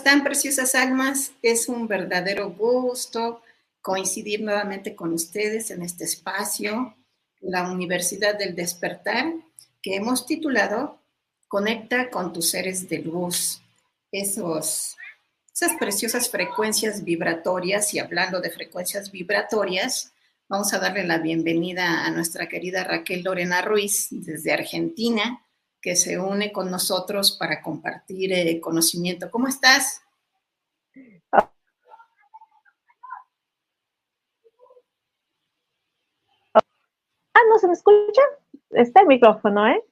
Están, preciosas almas? Es un verdadero gusto coincidir nuevamente con ustedes en este espacio, la Universidad del Despertar, que hemos titulado Conecta con tus seres de luz. Esos, esas preciosas frecuencias vibratorias, y hablando de frecuencias vibratorias, vamos a darle la bienvenida a nuestra querida Raquel Lorena Ruiz desde Argentina que se une con nosotros para compartir eh, conocimiento. ¿Cómo estás? Ah, no se me escucha. Está el micrófono, ¿eh?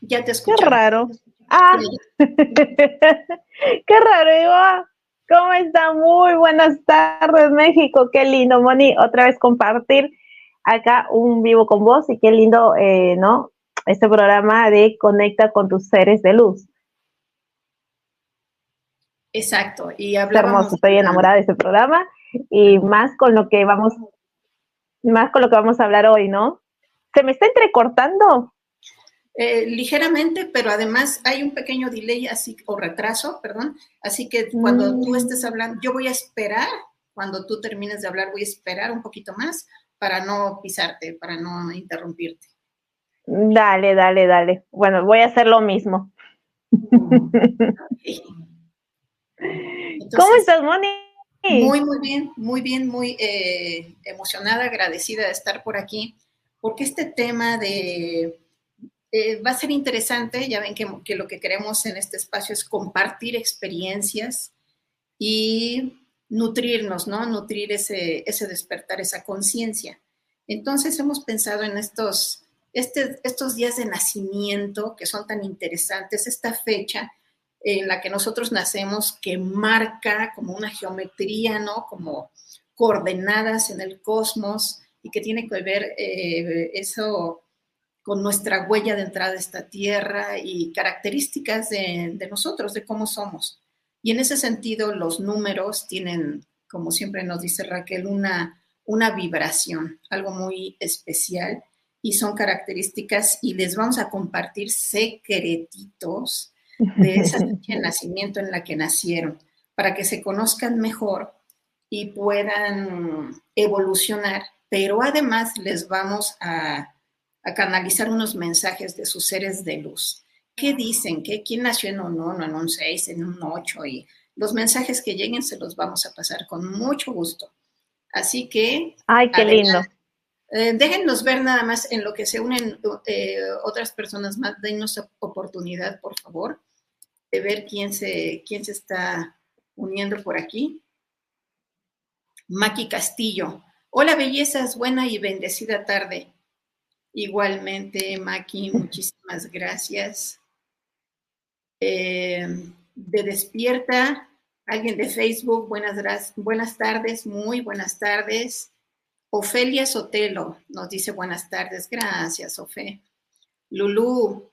Ya te escucho. Qué raro. Ah, qué raro, Eva. ¿Cómo está? Muy buenas tardes, México. Qué lindo, Moni, otra vez compartir acá un vivo con vos y qué lindo, eh, ¿no? Este programa de Conecta con tus seres de luz. Exacto, y hablamos. estoy enamorada de este programa y más con lo que vamos, más con lo que vamos a hablar hoy, ¿no? ¿Se me está entrecortando? Eh, ligeramente, pero además hay un pequeño delay así, o retraso, perdón. Así que cuando tú mm. estés hablando, yo voy a esperar, cuando tú termines de hablar, voy a esperar un poquito más para no pisarte, para no interrumpirte. Dale, dale, dale. Bueno, voy a hacer lo mismo. ¿Cómo estás, Moni? Muy, muy bien, muy bien, muy eh, emocionada, agradecida de estar por aquí, porque este tema de eh, va a ser interesante. Ya ven que, que, lo que queremos en este espacio es compartir experiencias y nutrirnos, ¿no? Nutrir ese, ese despertar, esa conciencia. Entonces hemos pensado en estos este, estos días de nacimiento que son tan interesantes, esta fecha en la que nosotros nacemos que marca como una geometría, ¿no? Como coordenadas en el cosmos y que tiene que ver eh, eso con nuestra huella de entrada a esta tierra y características de, de, nosotros, de cómo somos. Y en ese sentido, los números tienen, como siempre nos dice Raquel, una, una vibración, algo muy especial y son características y les vamos a compartir secretitos de esa fecha de nacimiento en la que nacieron para que se conozcan mejor y puedan evolucionar, pero además les vamos a, canalizar unos mensajes de sus seres de luz. ¿Qué dicen? ¿Qué, ¿Quién nació en un 1, en un 6, en un 8? Y los mensajes que lleguen se los vamos a pasar con mucho gusto. Así que... ¡Ay, qué lindo! Eh, déjennos ver nada más en lo que se unen eh, otras personas más. Denos oportunidad, por favor, de ver quién se, quién se está uniendo por aquí. Maki Castillo. Hola, bellezas, buena y bendecida tarde. Igualmente, Maki, muchísimas gracias. Eh, de Despierta, alguien de Facebook, buenas, buenas tardes, muy buenas tardes. Ofelia Sotelo nos dice buenas tardes, gracias, Ofe. Lulú,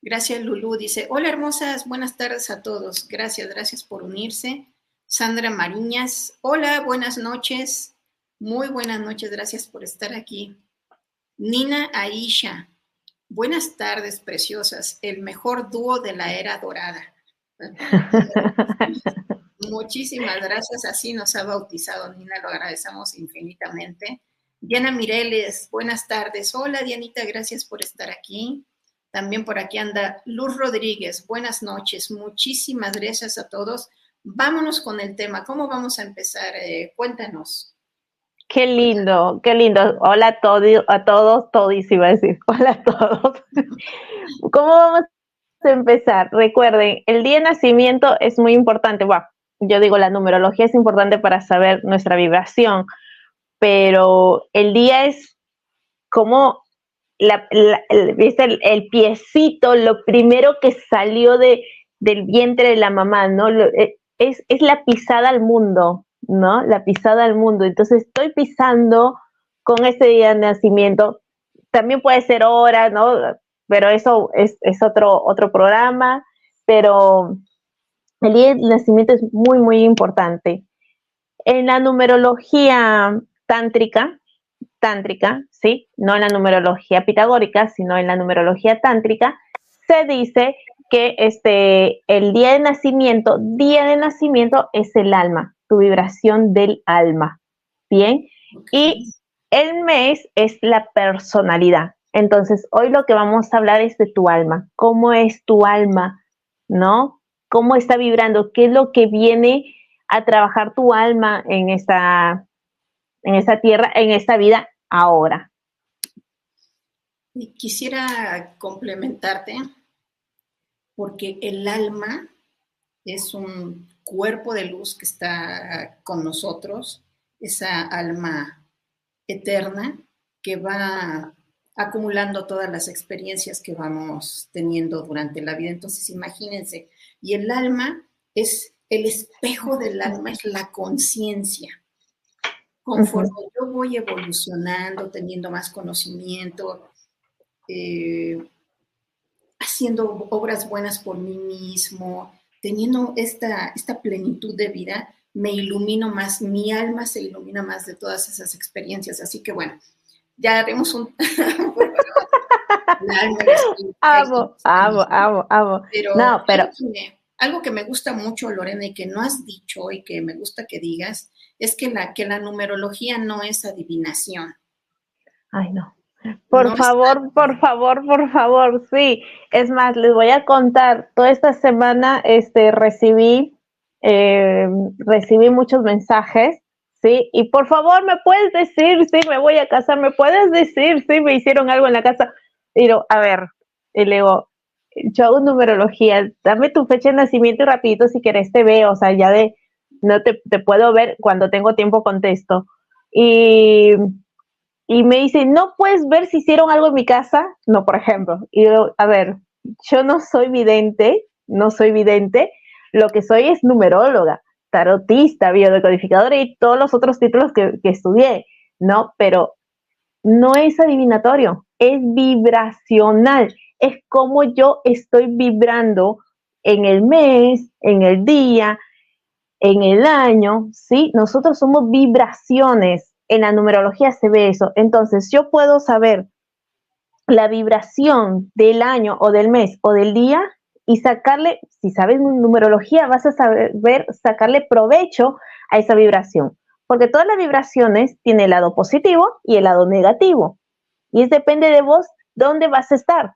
gracias, Lulú, dice, hola hermosas, buenas tardes a todos, gracias, gracias por unirse. Sandra Mariñas, hola, buenas noches, muy buenas noches, gracias por estar aquí. Nina Aisha, buenas tardes, preciosas, el mejor dúo de la era dorada. Muchísimas gracias, así nos ha bautizado Nina, lo agradecemos infinitamente. Diana Mireles, buenas tardes. Hola Dianita, gracias por estar aquí. También por aquí anda Luz Rodríguez, buenas noches. Muchísimas gracias a todos. Vámonos con el tema. ¿Cómo vamos a empezar? Eh, cuéntanos. Qué lindo, qué lindo. Hola a, todos, a todos, todis iba a decir. Hola a todos. ¿Cómo vamos a empezar? Recuerden, el día de nacimiento es muy importante. Bueno, yo digo, la numerología es importante para saber nuestra vibración, pero el día es como la, el, piecito, lo primero que salió de, del vientre de la mamá, ¿no? Eh, es, es la pisada al mundo, ¿no? La pisada al mundo. Entonces estoy pisando con ese día de nacimiento. También puede ser hora, ¿no? Pero eso es, es otro, otro programa. Pero el día de nacimiento es muy, muy importante. En la numerología tántrica, tántrica, ¿sí? No en la numerología pitagórica, sino en la numerología tántrica, se dice que este, el día de nacimiento, día de nacimiento es el alma, tu vibración del alma, ¿bien? Y el mes es la personalidad. Entonces, hoy lo que vamos a hablar es de tu alma, cómo es tu alma, ¿no? Cómo está vibrando, qué es lo que viene a trabajar tu alma en esta, en esta tierra, en esta vida ahora. Y quisiera complementarte porque el alma es un cuerpo de luz que está con nosotros, esa alma eterna que va acumulando todas las experiencias que vamos teniendo durante la vida. Entonces, imagínense, y el alma es, el espejo del alma es la conciencia. Conforme yo voy evolucionando, teniendo más conocimiento, eh, haciendo obras buenas por mí mismo, teniendo esta, esta plenitud de vida, me ilumino más, mi alma se ilumina más de todas esas experiencias. Así que bueno, ya haremos un... amo, amo, amo, amo. Pero, no, pero... Algo que, me, gusta mucho, Lorena, y que no has dicho y que me gusta que digas, es que la, que la numerología no es adivinación. Ay, no. Por favor, por favor, por favor, sí. Es más, les voy a contar, toda esta semana este, recibí, eh, recibí muchos mensajes ¿sí? Y por favor, ¿me puedes decir si me voy a casar? ¿Me puedes decir si me hicieron algo en la casa? Digo, a ver, y le digo, yo hago numerología, dame tu fecha de nacimiento y rapidito si querés te veo, o sea, ya de, no te, te puedo ver, cuando tengo tiempo contesto. Y, y me dice, ¿no puedes ver si hicieron algo en mi casa? No, por ejemplo. Y yo, a ver, yo no soy vidente, no soy vidente, lo que soy es numeróloga tarotista, biodecodificadora y todos los otros títulos que, estudié, ¿no? Pero no es adivinatorio, es vibracional, es como yo estoy vibrando en el mes, en el día, en el año, ¿sí? Nosotros somos vibraciones, en la numerología se ve eso, entonces yo puedo saber la vibración del año o del mes o del día y sacarle, si sabes numerología, vas a saber sacarle provecho a esa vibración. Porque todas las vibraciones tienen el lado positivo y el lado negativo. Y es depende de vos dónde vas a estar.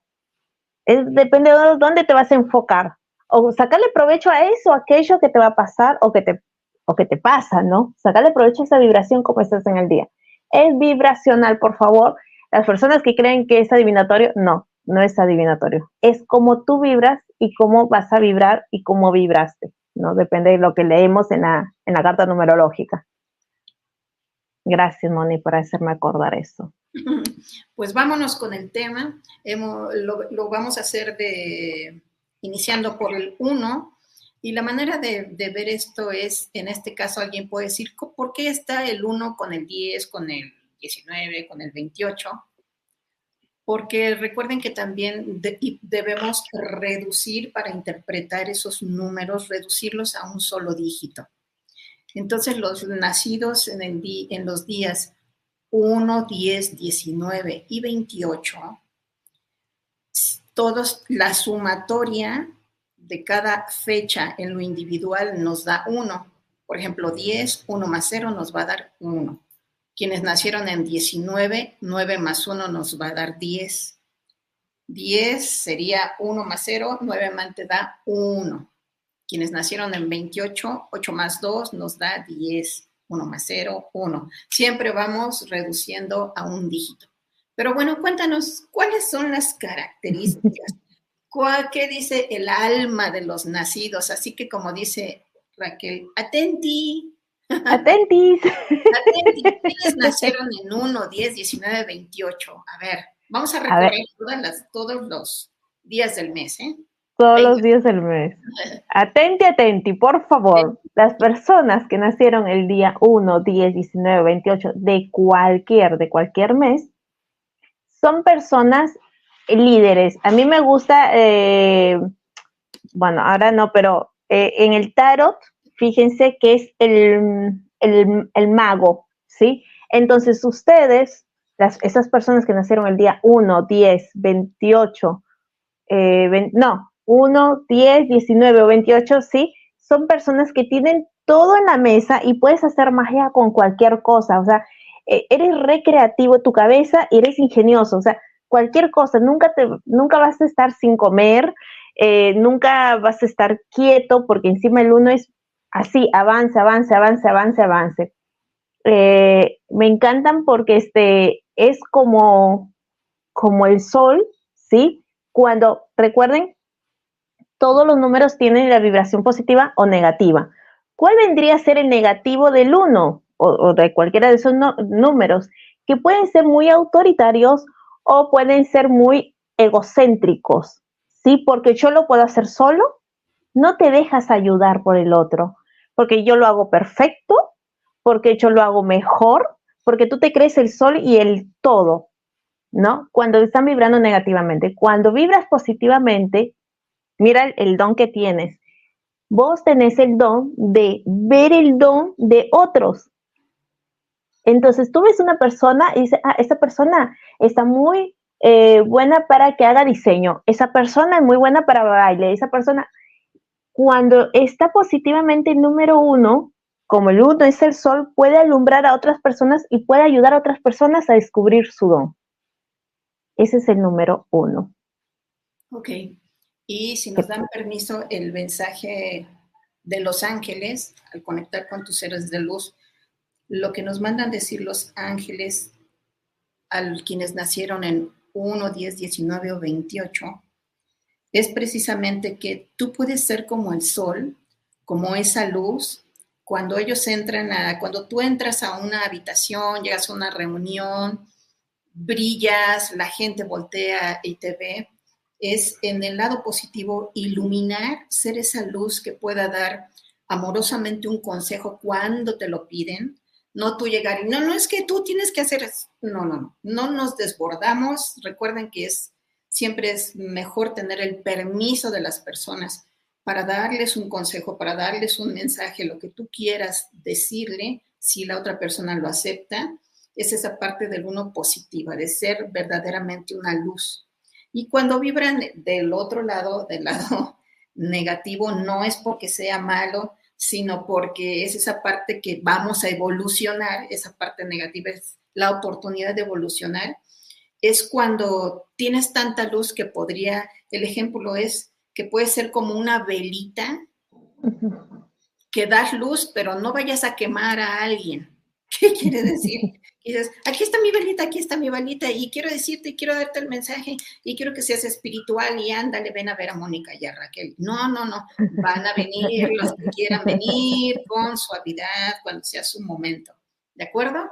Es depende de dónde te vas a enfocar. O sacarle provecho a eso, aquello que te va a pasar o que te, o que te pasa, ¿no? Sacarle provecho a esa vibración como estás en el día. es vibracional, por favor. Las personas que creen que es adivinatorio, no, no es adivinatorio. Es como tú vibras y cómo vas a vibrar y cómo vibraste, ¿no? Depende de lo que leemos en la, en la carta numerológica. Gracias, Moni, por hacerme acordar eso. Pues vámonos con el tema. lo, vamos a hacer de, iniciando por el 1 y la manera de, ver esto es, en este caso, alguien puede decir, ¿por qué está el 1 con el 10, con el 19, con el 28? Porque recuerden que también debemos reducir para interpretar esos números, reducirlos a un solo dígito. Entonces, los nacidos en los días 1, 10, 19 y 28, todos, la sumatoria de cada fecha en lo individual nos da 1. Por ejemplo, 10, 1 más 0 nos va a dar 1. Quienes nacieron en 19, 9 más 1 nos va a dar 10. 10 sería 1 más 0, 9 más te da 1. Quienes nacieron en 28, 8 más 2 nos da 10. 1 más 0, 1. Siempre vamos reduciendo a un dígito. Pero bueno, cuéntanos, ¿cuáles son las características ¿Qué dice el alma de los nacidos? Así que como dice Raquel, atenti. Atentis. Atenti. ¿Quiénes nacieron en 1, 10, 19, 28? A ver, vamos a recorrer todos los días del mes, ¿eh? Todos los días del mes. Atenti, atenti, por favor. Las personas que nacieron el día 1, 10, 19, 28 de cualquier, de cualquier mes, son personas líderes. A mí me gusta, eh, bueno, ahora no, pero eh, en el tarot, fíjense que es el, el, mago, ¿sí? Entonces ustedes, las, esas personas que nacieron el día 1, 10, 28, no, 1, 10, 19 o 28, ¿sí? Son personas que tienen todo en la mesa y puedes hacer magia con cualquier cosa, o sea, eh, eres recreativo, tu cabeza, eres ingenioso, o sea, cualquier cosa, nunca, te, nunca vas a estar sin comer, eh, nunca vas a estar quieto, porque encima el uno es así, avance, avance, avance, avance, avance. Eh, me encantan porque este es como, como el sol, ¿sí? Cuando, recuerden, todos los números tienen la vibración positiva o negativa. ¿Cuál vendría a ser el negativo del 1 o, de cualquiera de esos números? Que pueden ser muy autoritarios o pueden ser muy egocéntricos, ¿sí? Porque yo lo puedo hacer solo, no te dejas ayudar por el otro, porque yo lo hago perfecto, porque yo lo hago mejor, porque tú te crees el sol y el todo, ¿no? Cuando están vibrando negativamente. Cuando vibras positivamente, mira el, don que tienes. Vos tenés el don de ver el don de otros, entonces tú ves una persona y dices, ah, esta persona está muy eh, buena para que haga diseño, esa persona es muy buena para baile, esa persona, cuando está positivamente número uno, como el uno es el sol, puede alumbrar a otras personas y puede ayudar a otras personas a descubrir su don. Ese es el número uno. Ok. Y si nos dan permiso, el mensaje de los ángeles, al conectar con tus seres de luz, lo que nos mandan decir los ángeles a quienes nacieron en 1, 10, 19 o 28 es precisamente que tú puedes ser como el sol, como esa luz, cuando ellos entran a, cuando tú entras a una habitación, llegas a una reunión, brillas, la gente voltea y te ve, es en el lado positivo iluminar, ser esa luz que pueda dar amorosamente un consejo cuando te lo piden, no tú llegar y no, no es que tú tienes que hacer. No, no, no, no nos desbordamos. Recuerden que es siempre es mejor tener el permiso de las personas para darles un consejo, para darles un mensaje, lo que tú quieras decirle, si la otra persona lo acepta, es esa parte del uno positiva, de ser verdaderamente una luz. Y cuando vibran del otro lado, del lado negativo, no es porque sea malo, sino porque es esa parte que vamos a evolucionar, esa parte negativa es la oportunidad de evolucionar, es cuando tienes tanta luz que podría, el ejemplo es que puede ser como una velita que das luz, pero no vayas a quemar a alguien. ¿Qué quiere decir? Y dices, aquí está mi velita, aquí está mi velita, y quiero decirte, quiero darte el mensaje, y quiero que seas espiritual, y ándale, ven a ver a Mónica y a Raquel. No, no, no, van a venir los que quieran venir con suavidad cuando sea su momento. ¿De acuerdo?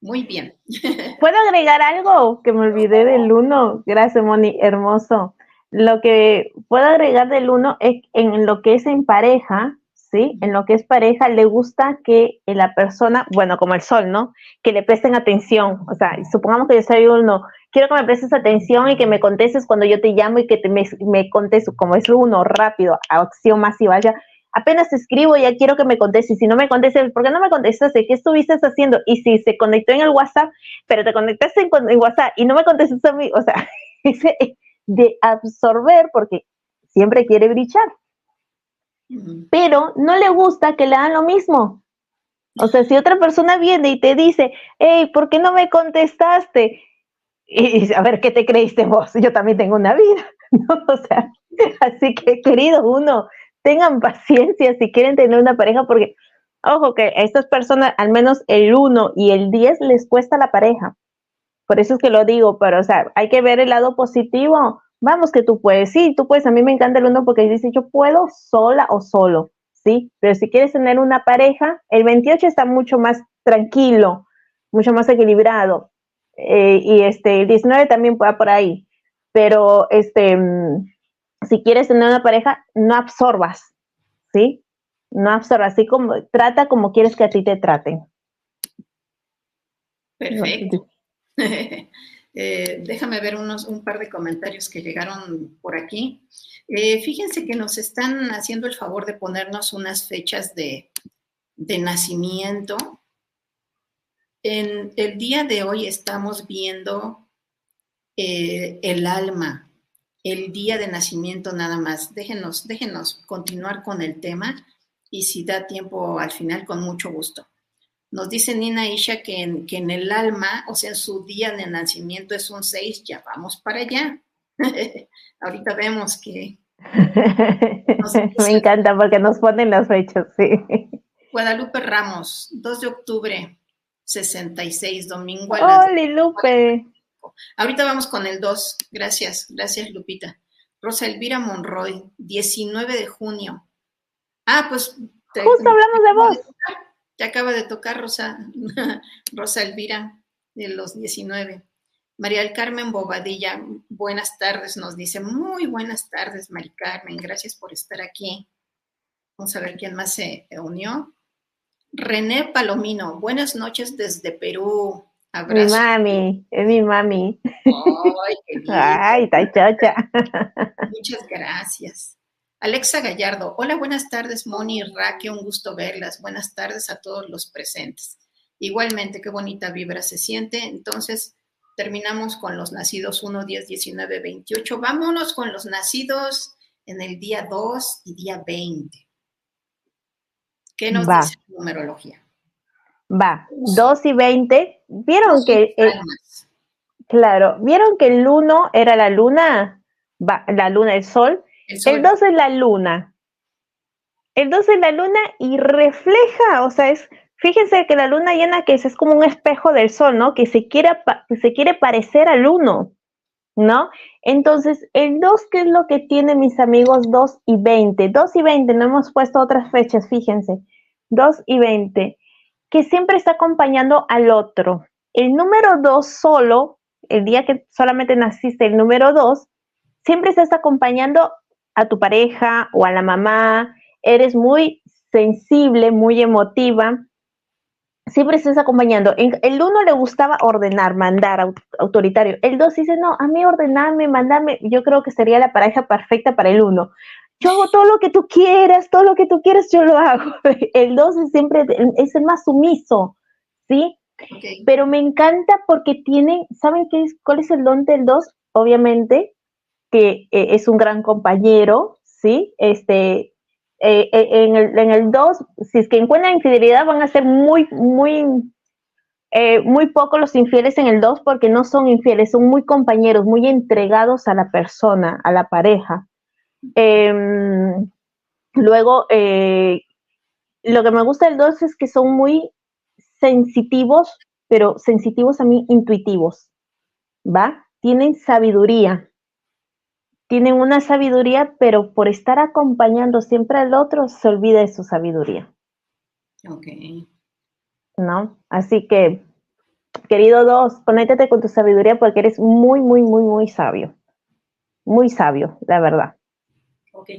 Muy bien. ¿Puedo agregar algo que me olvidé del uno? Gracias, Moni, hermoso. Lo que puedo agregar del uno es en lo que es en pareja, ¿sí? En lo que es pareja, le gusta que la persona, bueno, como el sol, ¿no? Que le presten atención. O sea, supongamos que yo soy uno, quiero que me prestes atención y que me contestes cuando yo te llamo y que te, me, me contestes, como es uno, rápido, acción masiva, ya. Apenas escribo, ya quiero que me contestes. Si no me contestes, ¿por qué no me contestaste? ¿Qué estuviste haciendo? Y si se conectó en el WhatsApp, pero te conectaste en, WhatsApp y no me contestaste a mí, o sea, de absorber porque siempre quiere brillar pero no le gusta que le hagan lo mismo. O sea, si otra persona viene y te dice, hey, ¿por qué no me contestaste? Y a ver, ¿qué te creíste vos? Yo también tengo una vida, ¿no? O sea, así que, querido uno, tengan paciencia si quieren tener una pareja, porque, ojo, que a estas personas, al menos el 1 y el 10 les cuesta la pareja. Por eso es que lo digo, pero, o sea, hay que ver el lado positivo vamos que tú puedes, sí, tú puedes, a mí me encanta el uno porque dice, yo puedo sola o solo, ¿sí? Pero si quieres tener una pareja, el 28 está mucho más tranquilo, mucho más equilibrado, eh, y este, el 19 también va por ahí, pero este, mm, si quieres tener una pareja, no absorbas, ¿sí? No absorbas, así como, trata como quieres que a ti te traten. Perfecto. Eh, déjame ver unos, un par de comentarios que llegaron por aquí. Eh, fíjense que nos están haciendo el favor de ponernos unas fechas de, nacimiento. En el día de hoy estamos viendo eh, el alma, el día de nacimiento nada más. Déjenos, déjenos continuar con el tema y si da tiempo al final, con mucho gusto. Nos dice Nina Isha que en, que en el alma, o sea, en su día de nacimiento es un 6, ya vamos para allá. Ahorita vemos que... Me encanta porque nos ponen las fechas, sí. Guadalupe Ramos, 2 de octubre, 66, domingo. ¡Hola, Lupe! Ahorita vamos con el 2. Gracias, gracias, Lupita. Rosa Elvira Monroy, 19 de junio. Ah, pues... Justo hablamos de vos. Ya acaba de tocar Rosa, Rosa Elvira de los 19. María del Carmen Bobadilla, buenas tardes, nos dice. Muy buenas tardes, María Carmen, gracias por estar aquí. Vamos a ver quién más se unió. René Palomino, buenas noches desde Perú. Mi mami, es mi mami. Ay, qué Ay, está chacha. Muchas gracias. Alexa Gallardo, hola, buenas tardes, Moni y Raque, un gusto verlas. Buenas tardes a todos los presentes. Igualmente, qué bonita vibra se siente. Entonces, terminamos con los nacidos 1, 10, 19, 28. Vámonos con los nacidos en el día 2 y día 20. ¿Qué nos dice la numerología? Va, 2 y 20. ¿Vieron que... claro, ¿vieron que el 1 era la luna? Va, la luna, el sol el 2 es la luna. El 2 es la luna y refleja, o sea, es, fíjense que la luna llena que es, es como un espejo del sol, ¿no? Que se quiere, que se quiere parecer al 1, ¿no? Entonces, el 2, ¿qué es lo que tiene mis amigos 2 y 20? 2 y 20, no hemos puesto otras fechas, fíjense. 2 y 20, que siempre está acompañando al otro. El número 2 solo, el día que solamente naciste, el número 2, siempre se está acompañando a tu pareja o a la mamá, eres muy sensible, muy emotiva, siempre estás acompañando. El uno le gustaba ordenar, mandar, autoritario. El dos dice, no, a mí ordenarme, mandarme, yo creo que sería la pareja perfecta para el uno. Yo hago todo lo que tú quieras, todo lo que tú quieras, yo lo hago. El dos es siempre, es el más sumiso, ¿sí? Pero me encanta porque tienen, ¿saben qué es, cuál es el don del dos? Obviamente, que eh, es un gran compañero, ¿sí? Este, eh, eh, en, el, en el 2, si es que encuentran infidelidad, van a ser muy, muy, muy pocos los infieles en el 2 porque no son infieles, son muy compañeros, muy entregados a la persona, a la pareja. Em, luego, lo que me gusta del 2 es que son muy sensitivos pero sensitivos también intuitivos, ¿va? Tienen sabiduría, tienen una sabiduría, pero por estar acompañando siempre al otro, se olvida de su sabiduría. Ok. ¿No? Así que, querido dos, conéctate con tu sabiduría porque eres muy, muy, muy, muy sabio. Muy sabio, la verdad. Ok.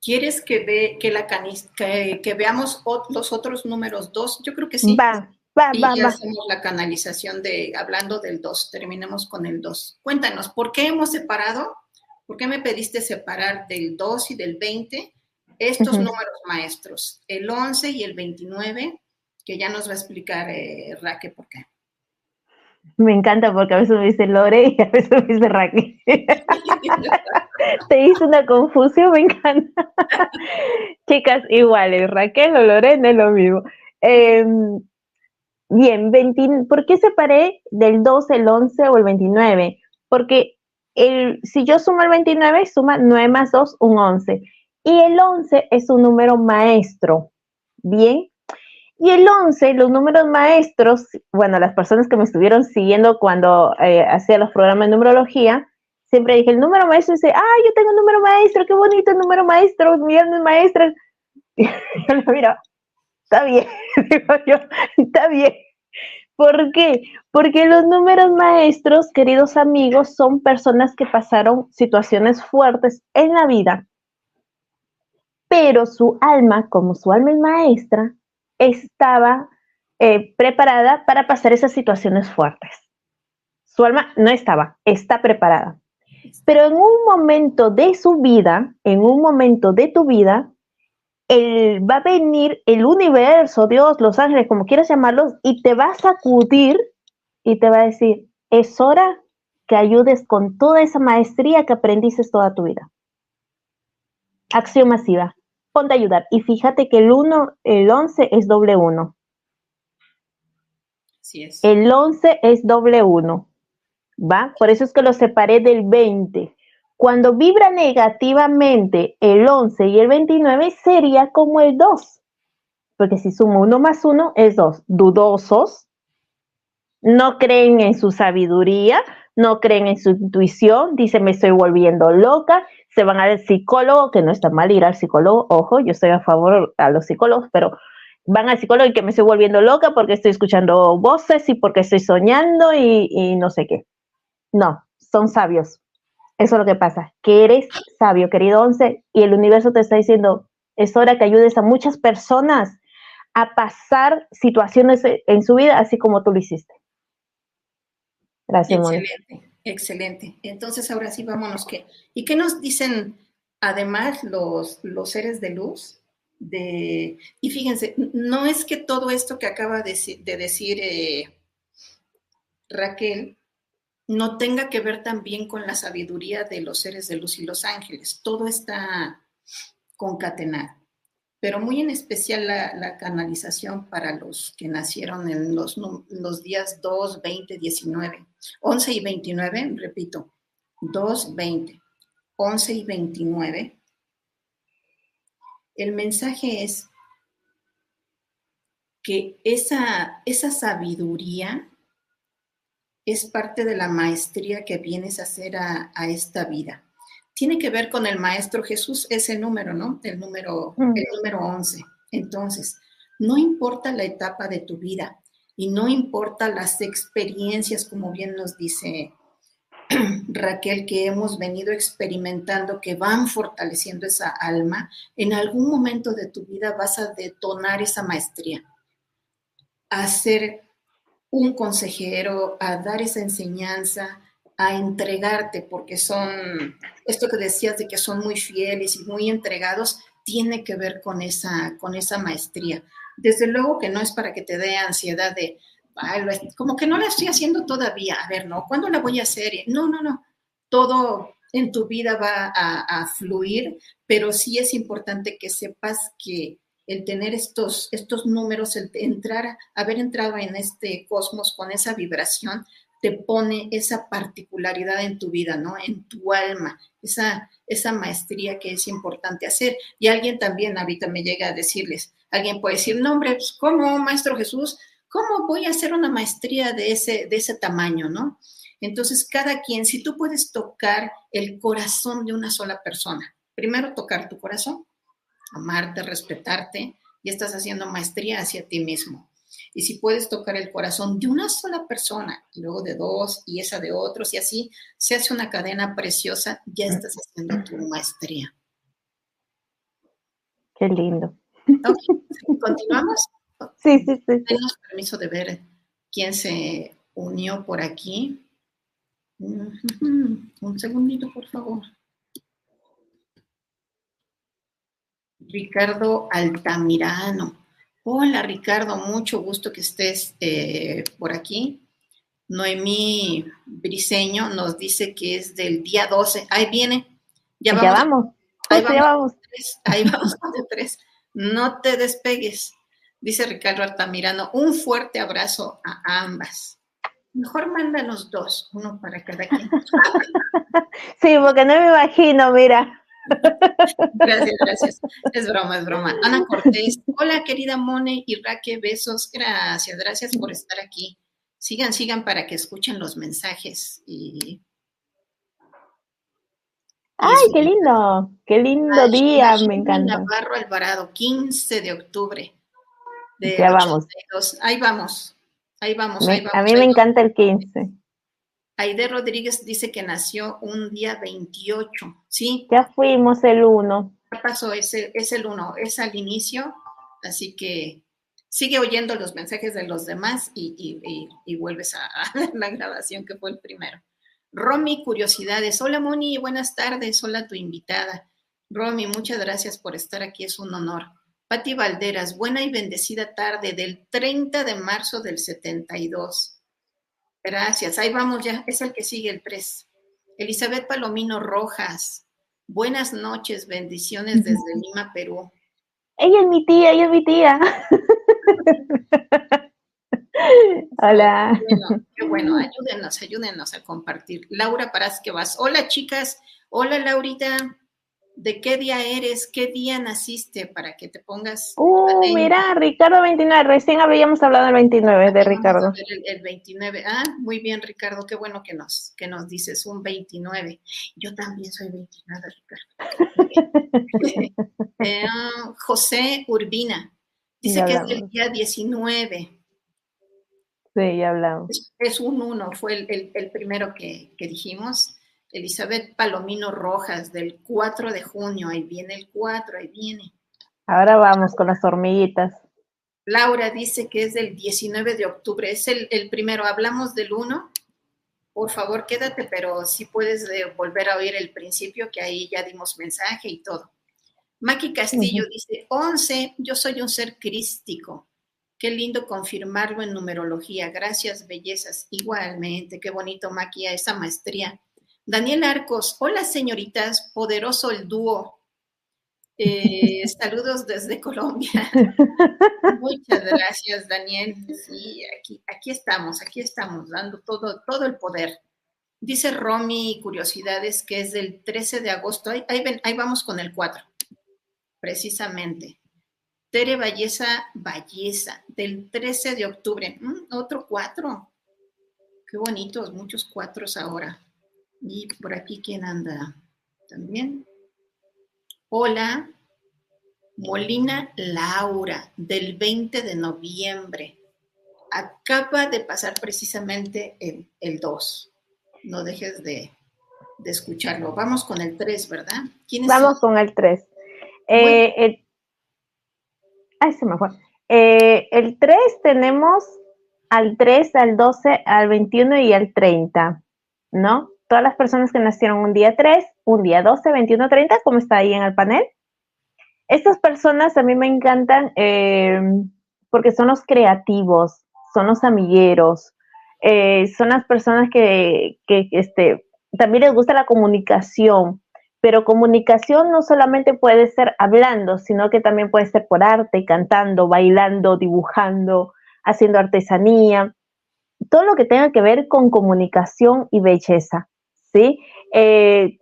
¿Quieres que, ve, que, la que, veamos los otros números dos? Yo creo que sí. Va, va, y va, ya hacemos la canalización de, hablando del dos, terminemos con el dos. Cuéntanos, ¿por qué hemos separado ¿Por qué me pediste separar del 2 y del 20 estos números maestros? El 11 y el 29, que ya nos va a explicar eh, Raque por qué. Me encanta porque a veces me dice Lore y a veces me dice Raque. Te hizo una confusión, me encanta. Chicas iguales, Raquel o Lorena es lo mismo. Em, bien, ¿por qué separé del 2, el 11 o el 29? Porque si yo sumo el 29, suma 9 más 2, un 11. Y el 11 es un número maestro. Bien. Y el 11, los números maestros, bueno, las personas que me estuvieron siguiendo cuando eh, hacía los programas de numerología, siempre dije, el número maestro dice, ah, yo tengo un número maestro, qué bonito el número maestro, millones maestros. Y yo le miro, está bien, digo yo, está bien. ¿Por qué? Porque los números maestros, queridos amigos, son personas que pasaron situaciones fuertes en la vida, pero su alma, como su alma es maestra, estaba eh, preparada para pasar esas situaciones fuertes. Su alma no estaba, está preparada. Pero en un momento de su vida, en un momento de tu vida, va a venir el universo, Dios, los ángeles, como quieras llamarlos, y te va a sacudir y te va a decir, es hora que ayudes con toda esa maestría que aprendiste toda tu vida. Acción masiva. Ponte a ayudar. Y fíjate que el 1, el 11 es doble 1. Sí es. El 11 es doble 1. ¿Va? Por eso es que lo separé del 20. Cuando vibra negativamente el 11 y el 29 sería como el 2, porque si sumo 1 más 1 es 2. Dudosos, no creen en su sabiduría, no creen en su intuición, dicen me estoy volviendo loca, se van al psicólogo, que no está mal ir al psicólogo, ojo, yo estoy a favor a los psicólogos, pero van al psicólogo y que me estoy volviendo loca porque estoy escuchando voces y porque estoy soñando y, y no sé qué. No, son sabios, eso es lo que pasa, que eres sabio, querido Once, y el universo te está diciendo, es hora que ayudes a muchas personas a pasar situaciones en su vida así como tú lo hiciste. Gracias, Excelente, excelente. Entonces, ahora sí, vámonos. ¿qué? ¿Y qué nos dicen además los, los seres de luz? De, y fíjense, no es que todo esto que acaba de, decir eh, Raquel no tenga que ver también con la sabiduría de los seres de luz y los ángeles. Todo está concatenado. Pero muy en especial la, canalización para los que nacieron en los, días 2, 20, 19, 11 y 29, repito, 2, 20, 11 y 29. El mensaje es que esa sabiduría es parte de la maestría que vienes a hacer a, esta vida. Tiene que ver con el Maestro Jesús, ese número, ¿no? El número, mm. el número 11. Entonces, no importa la etapa de tu vida y no importa las experiencias, como bien nos dice Raquel, que hemos venido experimentando, que van fortaleciendo esa alma, en algún momento de tu vida vas a detonar esa maestría, hacer un consejero, a dar esa enseñanza, a entregarte, porque son, esto que decías de que son muy fieles y muy entregados, tiene que ver con esa, con esa maestría. Desde luego que no es para que te dé ansiedad de, como que no la estoy haciendo todavía, a ver, no, ¿cuándo la voy a hacer? No, no, no, todo en tu vida va a, a fluir, pero sí es importante que sepas que el tener estos, estos números, el entrar, haber entrado en este cosmos con esa vibración, te pone esa particularidad en tu vida, ¿no? En tu alma, esa, esa maestría que es importante hacer. Y alguien también ahorita me llega a decirles, alguien puede decir, no, hombre, pues, ¿cómo, Maestro Jesús? ¿cómo voy a hacer una maestría de ese, de ese tamaño, no? Entonces, cada quien, si tú puedes tocar el corazón de una sola persona, primero tocar tu corazón, amarte, respetarte, y estás haciendo maestría hacia ti mismo. Y si puedes tocar el corazón de una sola persona, y luego de dos, y esa de otros, y así se hace una cadena preciosa, ya estás haciendo tu maestría. Qué lindo. ¿Continuamos? Sí, sí, sí. Tenemos permiso de ver quién se unió por aquí. Un segundito, por favor. Ricardo Altamirano. Hola Ricardo, mucho gusto que estés eh, por aquí. Noemí Briseño nos dice que es del día 12. Ahí viene. Ya vamos. Ahí vamos. Ahí vamos de tres. No te despegues. Dice Ricardo Altamirano, un fuerte abrazo a ambas. Mejor mándanos dos, uno para cada quien. sí, porque no me imagino, mira. Gracias, gracias. Es broma, es broma. Ana Cortés. Hola, querida Mone y Raque, besos. Gracias, gracias por estar aquí. Sigan, sigan para que escuchen los mensajes y. ¡Ay, qué lindo! ¡Qué lindo día! Me encanta. Navarro Alvarado, 15 de octubre. ya vamos. Ahí vamos. Ahí vamos, ahí vamos. A mí me encanta el 15. Aide Rodríguez dice que nació un día 28, ¿sí? Ya fuimos el 1. Ya pasó, es el, es el 1, es al inicio, así que sigue oyendo los mensajes de los demás y, vuelves a, la grabación que fue el primero. Romy, curiosidades. Hola Moni, buenas tardes. Hola tu invitada. Romy, muchas gracias por estar aquí, es un honor. Pati Valderas, buena y bendecida tarde del 30 de marzo del 72. Gracias. Ahí vamos ya. Es el que sigue el pres. Elizabeth Palomino Rojas. Buenas noches. Bendiciones desde Lima, Perú. Ella es mi tía, ella es mi tía. Hola. Qué bueno, qué bueno, ayúdenos, ayúdenos a compartir. Laura Parás, que vas. Hola, chicas. Hola, Laurita de qué día eres, qué día naciste para que te pongas. Uh, mira, Ricardo 29, recién habíamos hablado del 29 de Ricardo. El, 29, ah, muy bien, Ricardo, qué bueno que nos, que nos dices un 29. Yo también soy 29, Ricardo. Eh, ah, José Urbina, dice que es del día 19. Sí, ya hablamos. Es, un 1, fue el, primero que, que dijimos. Elizabeth Palomino Rojas, del 4 de junio, ahí viene el 4, ahí viene. Ahora vamos con las hormiguitas. Laura dice que es del 19 de octubre, es el, primero, hablamos del 1. Por favor, quédate, pero si puedes eh, volver a oír el principio, que ahí ya dimos mensaje y todo. Maki Castillo dice, 11, yo soy un ser crístico. Qué lindo confirmarlo en numerología. Gracias, bellezas. Igualmente, qué bonito, Maki, esa maestría Daniel Arcos, hola señoritas, poderoso el dúo. Eh, saludos desde Colombia. Muchas gracias, Daniel. Sí, aquí, aquí estamos, aquí estamos, dando todo, todo el poder. Dice Romy Curiosidades que es del 13 de agosto. Ahí, ahí, vamos con el 4, precisamente. Tere Valleza Valleza, del 13 de octubre. Mm, otro 4. Qué bonitos, muchos cuatros ahora. Y por aquí, ¿quién anda? También. Hola, Molina Laura, del 20 de noviembre. Acaba de pasar precisamente el, el 2. No dejes de, escucharlo. Vamos con el 3, ¿verdad? ¿Quién Vamos con el 3. Eh, el... Ay, se me fue. Eh, el 3 tenemos al 3, al 12, al 21 y al 30, ¿no? Todas las personas que nacieron un día 3, un día 12, 21, 30, como está ahí en el panel. Estas personas a mí me encantan eh, porque son los creativos, son los amigueros, eh, son las personas que, que este, también les gusta la comunicación, pero comunicación no solamente puede ser hablando, sino que también puede ser por arte, cantando, bailando, dibujando, haciendo artesanía, todo lo que tenga que ver con comunicación y belleza. ¿Sí? Eh,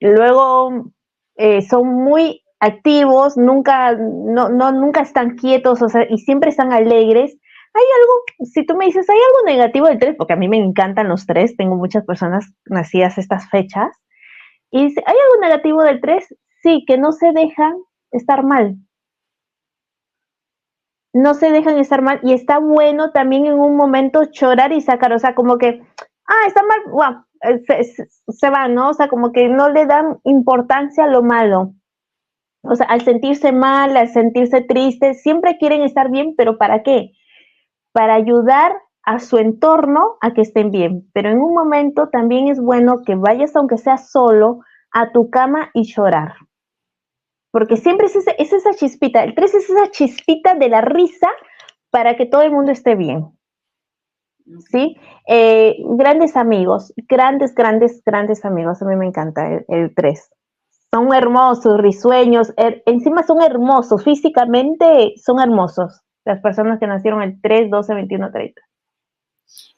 luego eh, son muy activos, nunca, no, nunca están quietos, y siempre están alegres, hay algo, si tú me dices, hay algo negativo del 3, porque a mí me encantan los 3, tengo muchas personas nacidas estas fechas, y dice, ¿hay algo negativo del 3? Sí, que no se dejan estar mal. No se dejan estar mal y está bueno también en un momento llorar y sacar, o sea, como que, ah, está mal, wow, se, se, se van, ¿no? O sea, como que no le dan importancia a lo malo. O sea, al sentirse mal, al sentirse triste, siempre quieren estar bien, pero ¿para qué? Para ayudar a su entorno a que estén bien. Pero en un momento también es bueno que vayas, aunque sea solo, a tu cama y llorar. Porque siempre es, ese, es esa chispita. El 3 es esa chispita de la risa para que todo el mundo esté bien. ¿Sí? Eh, grandes amigos, grandes, grandes, grandes amigos. A mí me encanta el, el 3 son hermosos, risueños, er, encima son hermosos, físicamente son hermosos las personas que nacieron el 3, 12, 21, 30.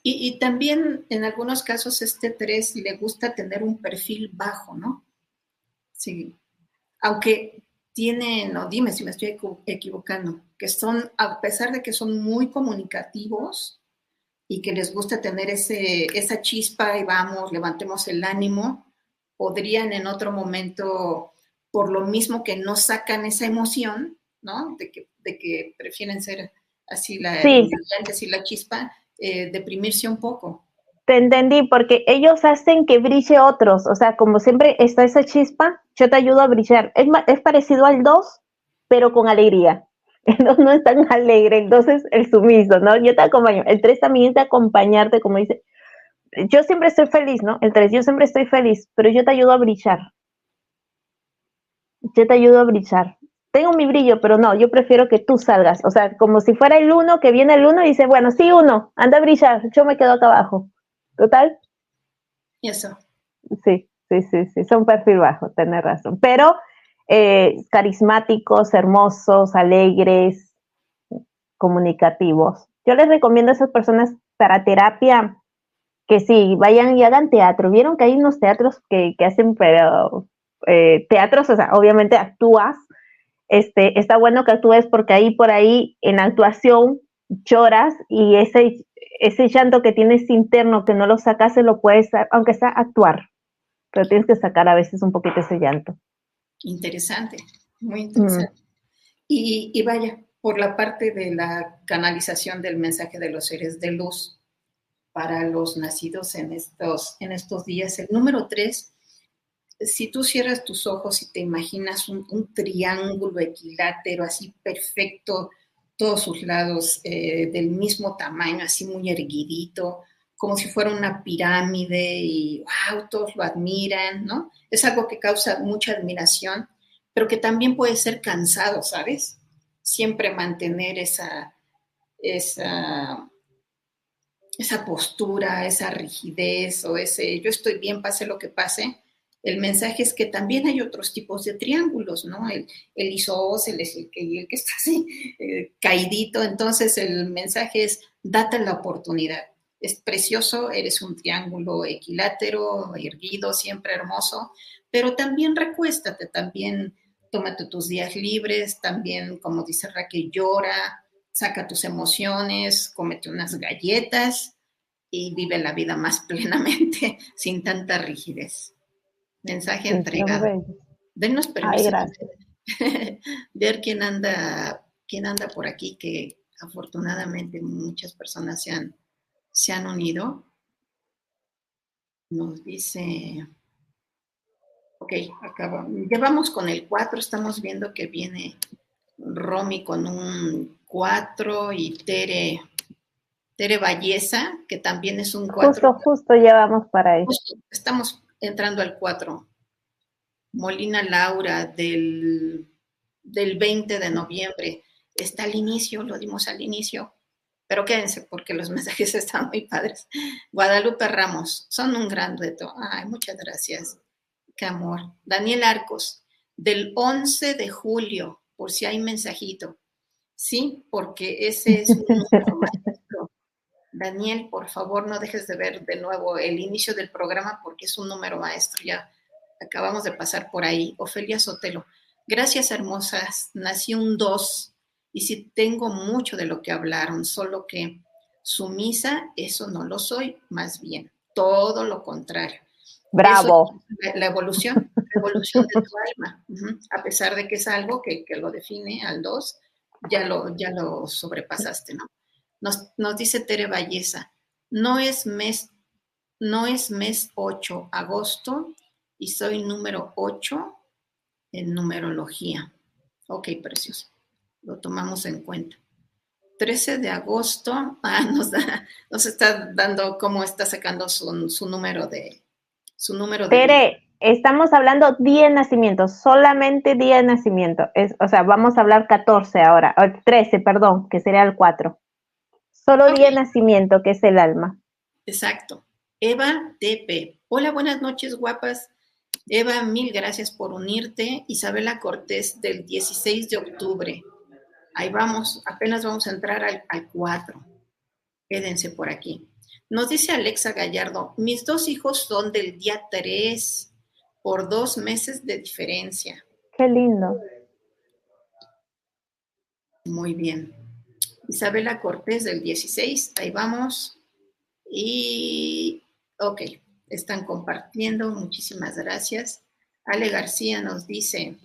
Y, y, también en algunos casos este 3 le gusta tener un perfil bajo, ¿no? Sí. Aunque tienen, no, dime si me estoy equivocando, que son, a pesar de que son muy comunicativos y que les gusta tener ese, esa chispa y vamos, levantemos el ánimo, podrían en otro momento, por lo mismo que no sacan esa emoción, ¿no? De que, de que prefieren ser así la, sí. así la chispa, eh, deprimirse un poco. Te entendí, porque ellos hacen que brille otros, o sea, como siempre está esa chispa, yo te ayudo a brillar. Es, es parecido al 2, pero con alegría. El 2 no es tan alegre, el 2 es el sumiso, ¿no? Yo te acompaño. El 3 también es de acompañarte, como dice, yo siempre estoy feliz, ¿no? El 3, yo siempre estoy feliz, pero yo te ayudo a brillar. Yo te ayudo a brillar. Tengo mi brillo, pero no, yo prefiero que tú salgas. O sea, como si fuera el uno que viene el uno y dice, bueno, sí, uno, anda a brillar, yo me quedo acá abajo. ¿Total? Y eso. Sí, sí, sí, sí, son perfil bajo, tenés razón. Pero eh, carismáticos, hermosos, alegres, comunicativos. Yo les recomiendo a esas personas para terapia que sí, vayan y hagan teatro. Vieron que hay unos teatros que, que hacen, pero eh, teatros, o sea, obviamente actúas. Este, está bueno que actúes porque ahí por ahí en actuación lloras y ese, ese llanto que tienes interno que no lo sacas, se lo puedes, aunque sea actuar, pero tienes que sacar a veces un poquito ese llanto. Interesante, muy interesante. Mm. Y, y vaya, por la parte de la canalización del mensaje de los seres de luz, para los nacidos en estos, en estos días. El número tres, si tú cierras tus ojos y te imaginas un, un triángulo equilátero así perfecto, todos sus lados eh, del mismo tamaño, así muy erguidito, como si fuera una pirámide y wow, todos lo admiran, ¿no? Es algo que causa mucha admiración, pero que también puede ser cansado, ¿sabes? Siempre mantener esa, esa esa postura, esa rigidez o ese yo estoy bien, pase lo que pase, el mensaje es que también hay otros tipos de triángulos, ¿no? El, el isósceles, el que, está así eh, caidito, entonces el mensaje es date la oportunidad. Es precioso, eres un triángulo equilátero, erguido, siempre hermoso, pero también recuéstate, también tómate tus días libres, también, como dice Raquel, llora, saca tus emociones, cómete unas galletas y vive la vida más plenamente, sin tanta rigidez. Mensaje entregado. Denos permiso de ver quién anda, quién anda por aquí, que afortunadamente muchas personas se han, se han unido. Nos dice, ok, acabamos. Ya vamos con el 4, estamos viendo que viene Romy con un 4 y Tere, Tere Valleza, que también es un 4. Justo, justo ya vamos para eso. estamos entrando al 4. Molina Laura del, del 20 de noviembre. Está al inicio, lo dimos al inicio, pero quédense porque los mensajes están muy padres. Guadalupe Ramos, son un gran reto. Ay, muchas gracias. Qué amor. Daniel Arcos, del 11 de julio, por si hay mensajito. Sí, porque ese es un número maestro. Daniel, por favor, no dejes de ver de nuevo el inicio del programa porque es un número maestro. Ya acabamos de pasar por ahí. Ofelia Sotelo. Gracias, hermosas. Nací un 2 y si tengo mucho de lo que hablaron, solo que sumisa, eso no lo soy, más bien, todo lo contrario. Bravo. la, evolución, la evolución de tu alma, a pesar de que es algo que, lo define al 2, ya lo, ya lo sobrepasaste, ¿no? Nos, nos dice Tere Valleza, no es mes, no es mes 8, agosto, y soy número 8 en numerología. Ok, precioso. Lo tomamos en cuenta. 13 de agosto, ah, nos, da, nos está dando cómo está sacando su, su número de... Su número de Tere, estamos hablando día de nacimiento, solamente día de nacimiento. Es, o sea, vamos a hablar 14 ahora, 13, perdón, que sería el 4. Solo día de nacimiento, que es el alma. Exacto. Eva TP. Hola, buenas noches, guapas. Eva, mil gracias por unirte. Isabela Cortés, del 16 de octubre. Ahí vamos, apenas vamos a entrar al, al 4. Quédense por aquí. Nos dice Alexa Gallardo, mis dos hijos son del día 3, por dos meses de diferencia. Qué lindo. Muy bien. Isabela Cortés del 16, ahí vamos. Y, ok, están compartiendo, muchísimas gracias. Ale García nos dice,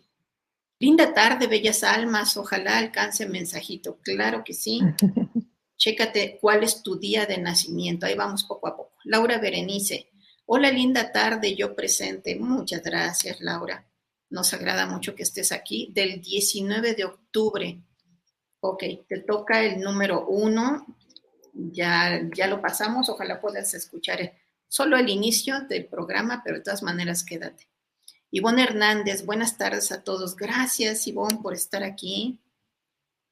linda tarde, bellas almas, ojalá alcance mensajito. Claro que sí. Chécate cuál es tu día de nacimiento, ahí vamos poco a poco. Laura Berenice, hola, linda tarde, yo presente. Muchas gracias, Laura. Nos agrada mucho que estés aquí. Del 19 de octubre. Ok, te toca el número uno. Ya, ya lo pasamos, ojalá puedas escuchar solo el inicio del programa, pero de todas maneras quédate. Ivonne Hernández, buenas tardes a todos. Gracias, Ivonne, por estar aquí.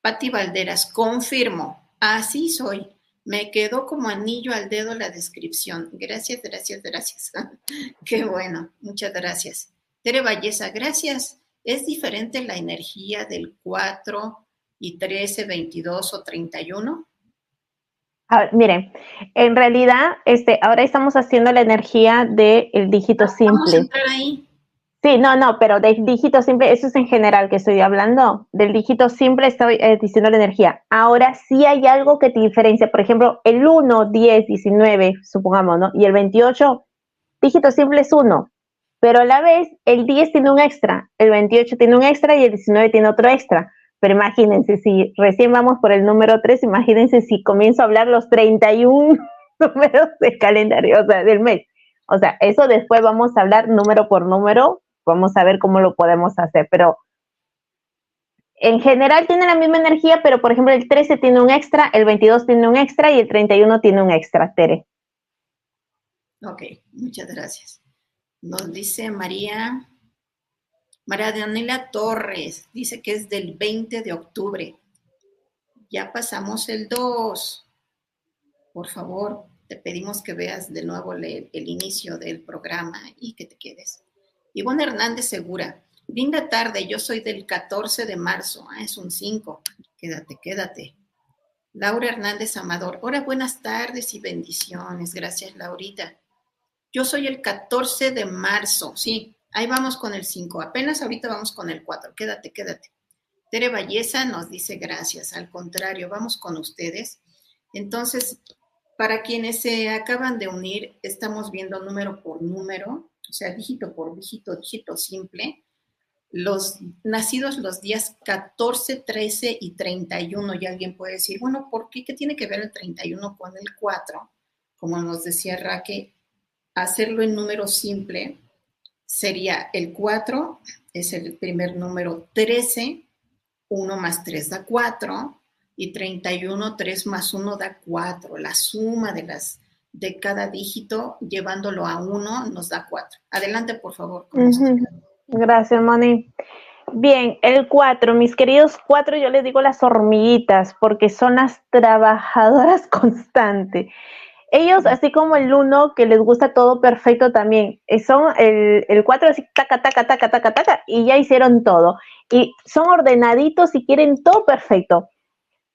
Patti Valderas, confirmo, así soy. Me quedó como anillo al dedo la descripción. Gracias, gracias, gracias. Qué bueno, muchas gracias. Tere Valleza, gracias. ¿Es diferente la energía del 4 y 13, 22 o 31? miren, en realidad, este, ahora estamos haciendo la energía del dígito simple. Vamos a entrar ahí. Sí, no, no, pero del dígito simple, eso es en general que estoy hablando. Del dígito simple estoy eh, diciendo la energía. Ahora sí hay algo que te diferencia. Por ejemplo, el 1, 10, 19, supongamos, ¿no? Y el 28, dígito simple es 1. Pero a la vez, el 10 tiene un extra, el 28 tiene un extra y el 19 tiene otro extra. Pero imagínense, si recién vamos por el número 3, imagínense si comienzo a hablar los 31 números del calendario, o sea, del mes. O sea, eso después vamos a hablar número por número, vamos a ver cómo lo podemos hacer, pero en general tiene la misma energía, pero por ejemplo el 13 tiene un extra, el 22 tiene un extra y el 31 tiene un extra, Tere. Ok, muchas gracias. Nos dice María María Daniela Torres dice que es del 20 de octubre. Ya pasamos el 2. Por favor, te pedimos que veas de nuevo el, inicio del programa y que te quedes. Ivonne Hernández Segura. Linda tarde, yo soy del 14 de marzo. Ah, es un 5. Quédate, quédate. Laura Hernández Amador. Hola, buenas tardes y bendiciones. Gracias, Laurita. Yo soy el 14 de marzo, sí, Ahí vamos con el 5. Apenas ahorita vamos con el 4. Quédate, quédate. Tere Valleza nos dice gracias. Al contrario, vamos con ustedes. Entonces, para quienes se acaban de unir, estamos viendo número por número, o sea, dígito por dígito, dígito simple. Los nacidos los días 14, 13 y 31. Y alguien puede decir, bueno, ¿por qué? ¿Qué tiene que ver el 31 con el 4? Como nos decía Raque, hacerlo en número simple sería el 4, es el primer número 13, 1 más 3 da 4 y 31, 3 más 1 da 4. La suma de, las, de cada dígito llevándolo a 1 nos da 4. Adelante, por favor. Gracias, Moni. Bien, el 4, mis queridos 4, yo les digo las hormiguitas porque son las trabajadoras constantes. Ellos, así como el uno, que les gusta todo perfecto también, eh, son el, el cuatro así, taca, taca, taca, taca, taca, y ya hicieron todo. Y son ordenaditos y quieren todo perfecto.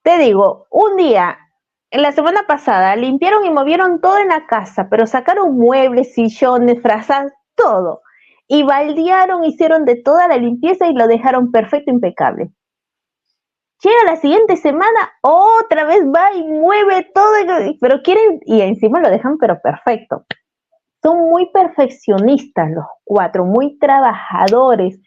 Te digo, un día, en la semana pasada, limpiaron y movieron todo en la casa, pero sacaron muebles, sillones, frazas, todo. Y baldearon, hicieron de toda la limpieza y lo dejaron perfecto, impecable. llega la siguiente semana, otra vez va y mueve todo, pero quieren, y encima lo dejan, pero perfecto. Son muy perfeccionistas los cuatro, muy trabajadores.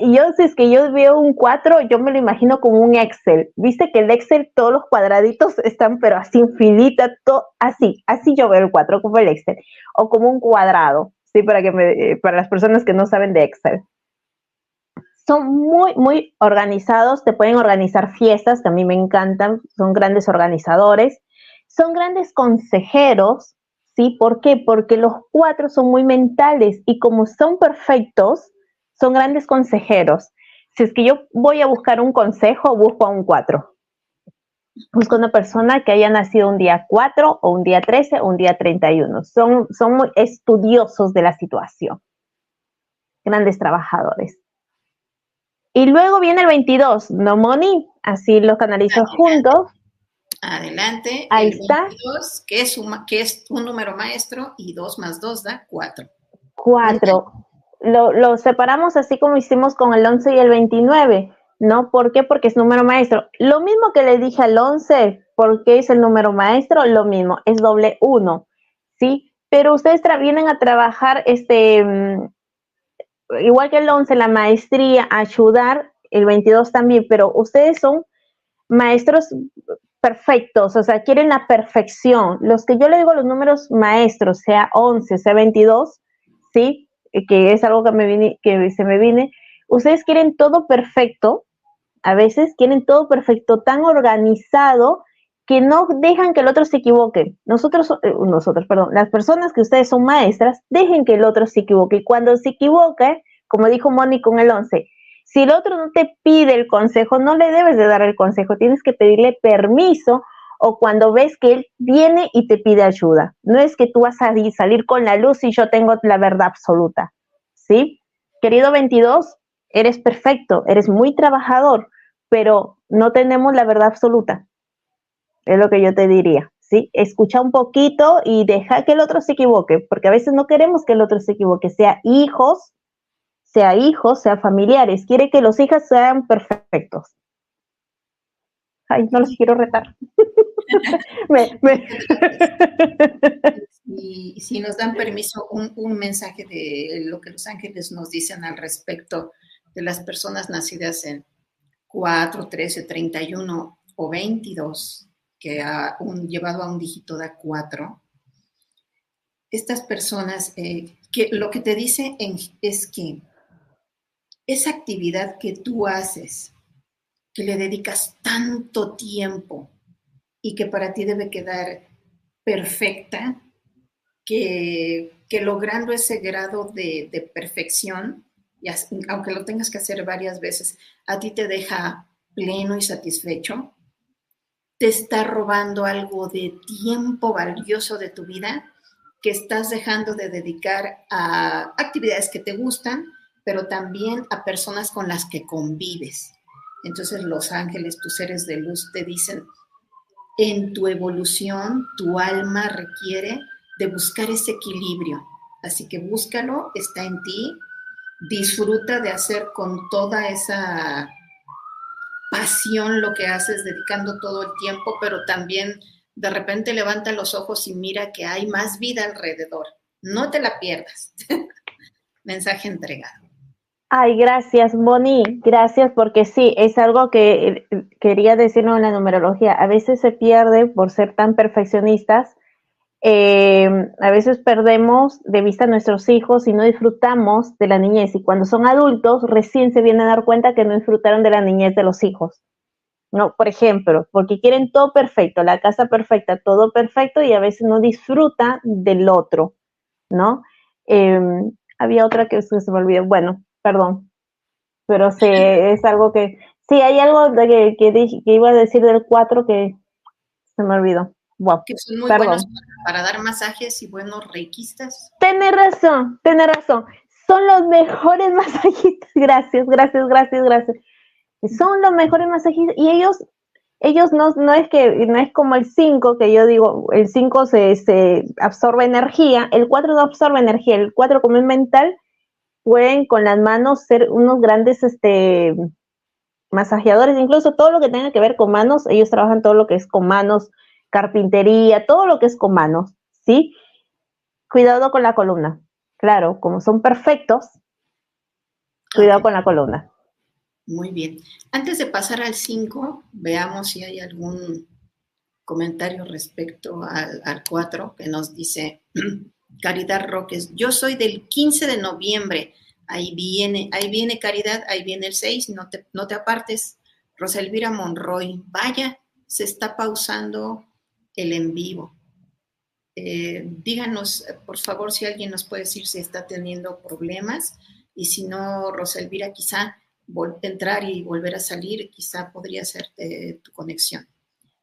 Y yo, si es que yo veo un cuatro, yo me lo imagino como un Excel. Viste que el Excel, todos los cuadraditos están, pero así infinita, todo, así, así yo veo el cuatro, como el Excel, o como un cuadrado, sí, para que me, para las personas que no saben de Excel son muy, muy organizados, te pueden organizar fiestas, que a mí me encantan, son grandes organizadores, son grandes consejeros, ¿sí? ¿Por qué? Porque los cuatro son muy mentales y como son perfectos, son grandes consejeros. Si es que yo voy a buscar un consejo, busco a un cuatro. Busco una persona que haya nacido un día 4 o un día 13 o un día 31. Son, son muy estudiosos de la situación. Grandes trabajadores. Y luego viene el 22, no money, así los canalizo juntos. Adelante. Ahí está. 22, que es, un, que es un número maestro y 2 más 2 da 4. 4. Lo, separamos así como hicimos con el 11 y el 29, ¿no? ¿Por qué? Porque es número maestro. Lo mismo que le dije al 11, porque es el número maestro, lo mismo, es doble 1, ¿sí? Pero ustedes vienen a trabajar este mm, igual que el 11, la maestría, ayudar, el 22 también, pero ustedes son maestros perfectos, o sea, quieren la perfección. Los que yo le digo los números maestros, sea 11, sea 22, ¿sí? Que es algo que, me viene, que se me viene, ustedes quieren todo perfecto, a veces quieren todo perfecto, tan organizado, que no dejan que el otro se equivoque. Nosotros, eh, nosotros, perdón, las personas que ustedes son maestras, dejen que el otro se equivoque. Y cuando se equivoque, como dijo Moni con el 11, si el otro no te pide el consejo, no le debes de dar el consejo, tienes que pedirle permiso o cuando ves que él viene y te pide ayuda. No es que tú vas a salir con la luz y yo tengo la verdad absoluta, ¿sí? Querido 22, eres perfecto, eres muy trabajador, pero no tenemos la verdad absoluta. Es lo que yo te diría, ¿sí? Escucha un poquito y deja que el otro se equivoque, porque a veces no queremos que el otro se equivoque, sea hijos, sea hijos, sea familiares, quiere que los hijos sean perfectos. Ay, no los quiero retar. Y si nos dan permiso, un, mensaje de lo que los ángeles nos dicen al respecto de las personas nacidas en 4, 13, 31 o 22 que ha un, llevado a un dígito da 4, estas personas, eh, que lo que te dice es que esa actividad que tú haces, que le dedicas tanto tiempo y que para ti debe quedar perfecta, que, logrando ese grado de, de perfección, aunque lo tengas que hacer varias veces, a ti te deja pleno y satisfecho, te está robando algo de tiempo valioso de tu vida que estás dejando de dedicar a actividades que te gustan, pero también a personas con las que convives. Entonces los ángeles, tus seres de luz, te dicen, en tu evolución, tu alma requiere de buscar ese equilibrio. Así que búscalo, está en ti, disfruta de hacer con toda esa pasión lo que haces, dedicando todo el tiempo, pero también de repente levanta los ojos y mira que hay más vida alrededor. No te la pierdas. Mensaje entregado. Ay, gracias, Moni. Gracias porque sí, es algo que eh, quería decirlo en la numerología. A veces se pierde por ser tan perfeccionistas eh, a veces perdemos de vista a nuestros hijos y no disfrutamos de la niñez. Y cuando son adultos, recién se vienen a dar cuenta que no disfrutaron de la niñez de los hijos. ¿no? Por ejemplo, porque quieren todo perfecto, la casa perfecta, todo perfecto y a veces no disfruta del otro, ¿no? Em, había otra que se me olvidó, bueno, perdón, pero sí, es algo que, sí, hay algo que, que, que iba a decir del 4 que se me olvidó que son muy buenos para, dar masajes y buenos reikistas. Tienes razón, tienes razón. Son los mejores masajistas. Gracias, gracias, gracias, gracias. Son los mejores masajistas y ellos ellos no, no es que no es como el 5, que yo digo, el 5 se, se, absorbe energía, el 4 no absorbe energía, el 4 como es mental, pueden con las manos ser unos grandes este, masajeadores, incluso todo lo que tenga que ver con manos, ellos trabajan todo lo que es con manos, carpintería, todo lo que es con manos, ¿sí? Cuidado con la columna. Claro, como son perfectos, cuidado con la columna. Muy bien. Antes de pasar al 5, veamos si hay algún comentario respecto al, 4 que nos dice Caridad Roques. Yo soy del 15 de noviembre. Ahí viene, ahí viene Caridad, ahí viene el 6, no te, no te apartes. Roselvira Monroy, vaya, se está pausando el en vivo. Eh, díganos, por favor, si alguien nos puede decir si está teniendo problemas y si no, Roselvira, quizá entrar y volver a salir, quizá podría ser eh, tu conexión.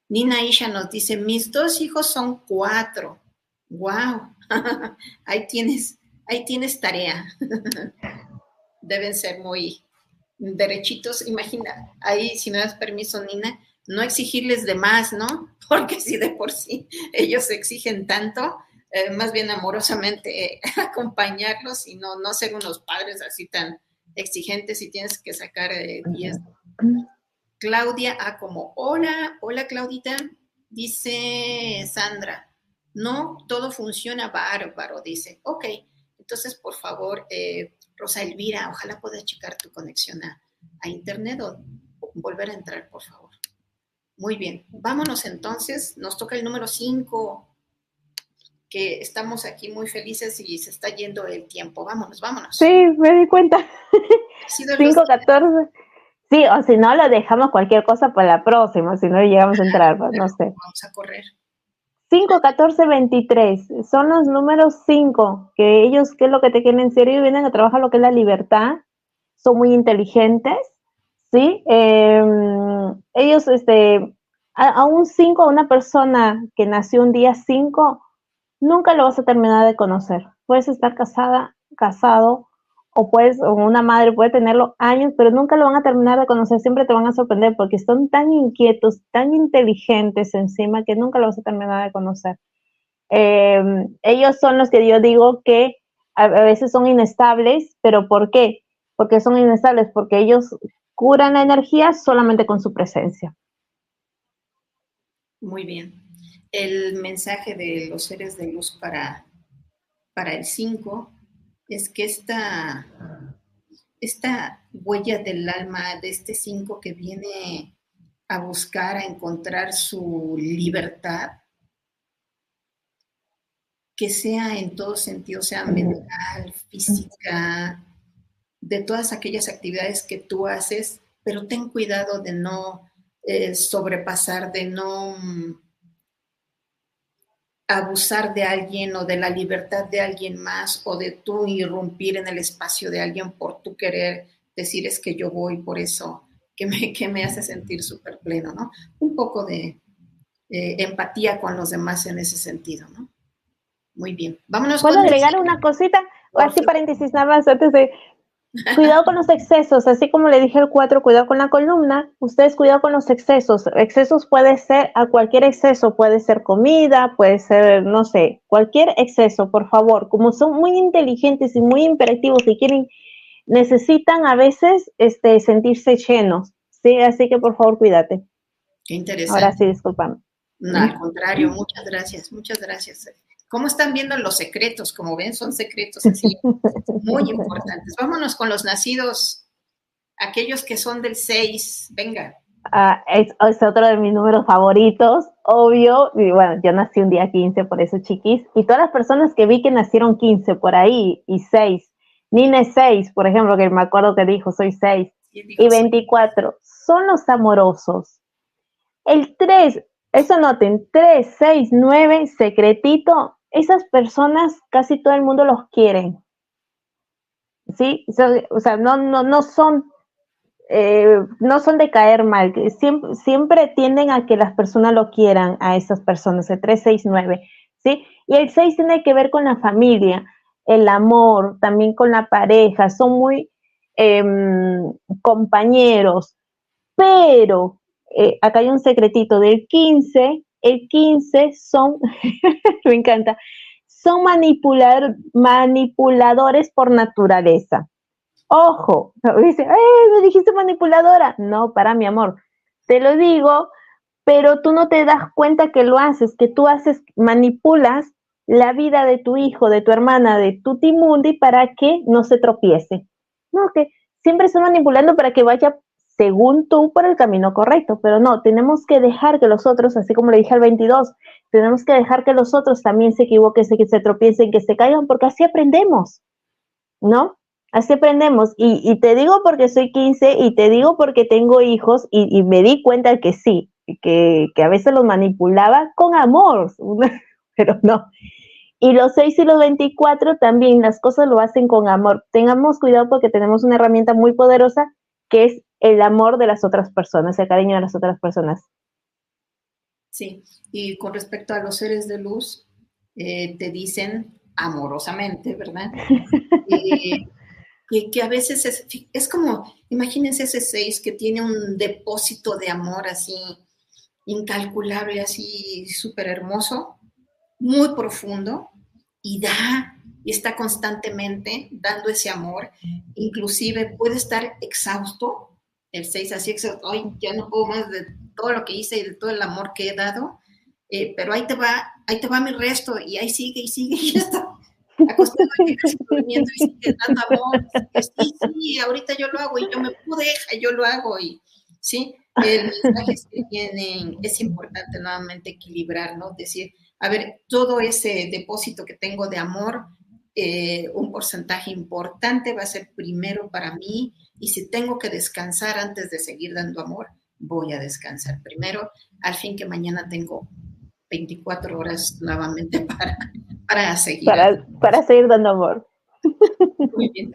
Nina Isha nos dice, mis dos hijos son cuatro. ¡Wow! ahí, tienes, ahí tienes tarea. Deben ser muy derechitos. Imagina, ahí, si me das permiso, Nina, no exigirles de más, ¿no? Porque si de por sí ellos exigen tanto, eh, más bien amorosamente acompañarlos y no, no ser unos padres así tan exigentes y tienes que sacar 10. Claudia A como, hola, hola Claudita, dice Sandra, no, todo funciona bárbaro, dice, ok, entonces por favor, eh, Rosa Elvira, ojalá puedas checar tu conexión a, a internet o volver a entrar, por favor. Muy bien, vámonos entonces, nos toca el número 5 que estamos aquí muy felices y se está yendo el tiempo. Vámonos, vámonos. Sí, me di cuenta. 5.14. Sí, o si no, lo dejamos cualquier cosa para la próxima, si no llegamos a entrar, pues, no sé. Vamos a correr. 5, 14, 23. Son los números 5, que ellos, ¿qué es lo que te quieren en serio? Vienen a trabajar lo que es la libertad, son muy inteligentes, ¿sí? Em, ellos, este, a, un 5, a una persona que nació un día 5, nunca lo vas a terminar de conocer. Puedes estar casada, casado, o puedes, una madre puede tenerlo años, pero nunca lo van a terminar de conocer, siempre te van a sorprender porque son tan inquietos, tan inteligentes encima que nunca lo vas a terminar de conocer. Em, ellos son los que yo digo que a, veces son inestables, pero ¿por qué? Porque son inestables, porque ellos curan la energía solamente con su presencia. Muy bien el mensaje de los seres de luz para, para el 5 es que esta, esta huella del alma de este 5 que viene a buscar, a encontrar su libertad, que sea en todo sentido, sea mental, física, de todas aquellas actividades que tú haces, pero ten cuidado de no eh, sobrepasar, de no abusar de alguien o de la libertad de alguien más o de tú irrumpir en el espacio de alguien por tu querer decir es que yo voy por eso, que me, que me hace sentir súper pleno, ¿no? Un poco de eh, empatía con los demás en ese sentido, ¿no? Muy bien. Vámonos. ¿Puedo agregar una cosita? Así paréntesis nada más antes de Cuidado con los excesos, así como le dije el 4, cuidado con la columna, ustedes cuidado con los excesos. Excesos puede ser, a cualquier exceso, puede ser comida, puede ser, no sé, cualquier exceso, por favor. Como son muy inteligentes y muy imperativos y quieren, necesitan a veces este, sentirse llenos, ¿sí? Así que por favor, cuídate. Qué interesante. Ahora sí, discúlpame. No, al contrario, muchas gracias, muchas gracias. ¿Cómo están viendo los secretos? Como ven, son secretos así muy importantes. Vámonos con los nacidos, aquellos que son del 6. Venga. Ah, es, otro de mis números favoritos, obvio. Y bueno, yo nací un día 15, por eso chiquis. Y todas las personas que vi que nacieron 15 por ahí y 6. Nina 6, por ejemplo, que me acuerdo que dijo, soy 6. y 24, son los amorosos. El 3, eso noten, 3, 6, 9, secretito, esas personas casi todo el mundo los quieren. ¿Sí? O sea, no, no, no son eh, no son de caer mal, siempre, siempre tienden a que las personas lo quieran a esas personas, el 3, 6, 9, ¿sí? Y el 6 tiene que ver con la familia, el amor, también con la pareja, son muy em, compañeros, pero eh, acá hay un secretito del 15, el 15 son, me encanta, son manipuladores por naturaleza. Ojo, dice. Me dijiste manipuladora. No, para mi amor. Te lo digo, pero tú no te das cuenta que lo haces, que tú haces, manipulas la vida de tu hijo, de tu hermana, de tu timundi para que no se tropiece. No, que siempre estás manipulando para que vaya según tú por el camino correcto, pero no, tenemos que dejar que los otros, así como le dije al 22, tenemos que dejar que los otros también se equivoquen, que se tropiecen, que se caigan, porque así aprendemos, ¿no? Así aprendemos. Y, te digo porque soy 15 y te digo porque tengo hijos y, me di cuenta que sí, que, que, a veces los manipulaba con amor, pero no. Y los 6 y los 24 también las cosas lo hacen con amor. Tengamos cuidado porque tenemos una herramienta muy poderosa que es el amor de las otras personas, el cariño de las otras personas. Sí, y con respecto a los seres de luz, eh, te dicen amorosamente, ¿verdad? Eh, que, a veces es, es, como, imagínense ese seis que tiene un depósito de amor así incalculable, así súper hermoso, muy profundo, y da, y está constantemente dando ese amor, inclusive puede estar exhausto, el 6 así, hoy ya no puedo más de todo lo que hice y de todo el amor que he dado, eh, pero ahí te va, ahí te va mi resto, y ahí sigue y sigue y está acostado y durmiendo y sigue dando amor. Sí, sí, ahorita yo lo hago y yo me pude, yo lo hago y sí, el mensaje que tienen es importante nuevamente equilibrar, ¿no? Decir, a ver, todo ese depósito que tengo de amor, eh, un porcentaje importante va a ser primero para mí y si tengo que descansar antes de seguir dando amor, voy a descansar primero, al fin que mañana tengo 24 horas nuevamente para, para seguir. Para, seguir dando amor. Muy bien.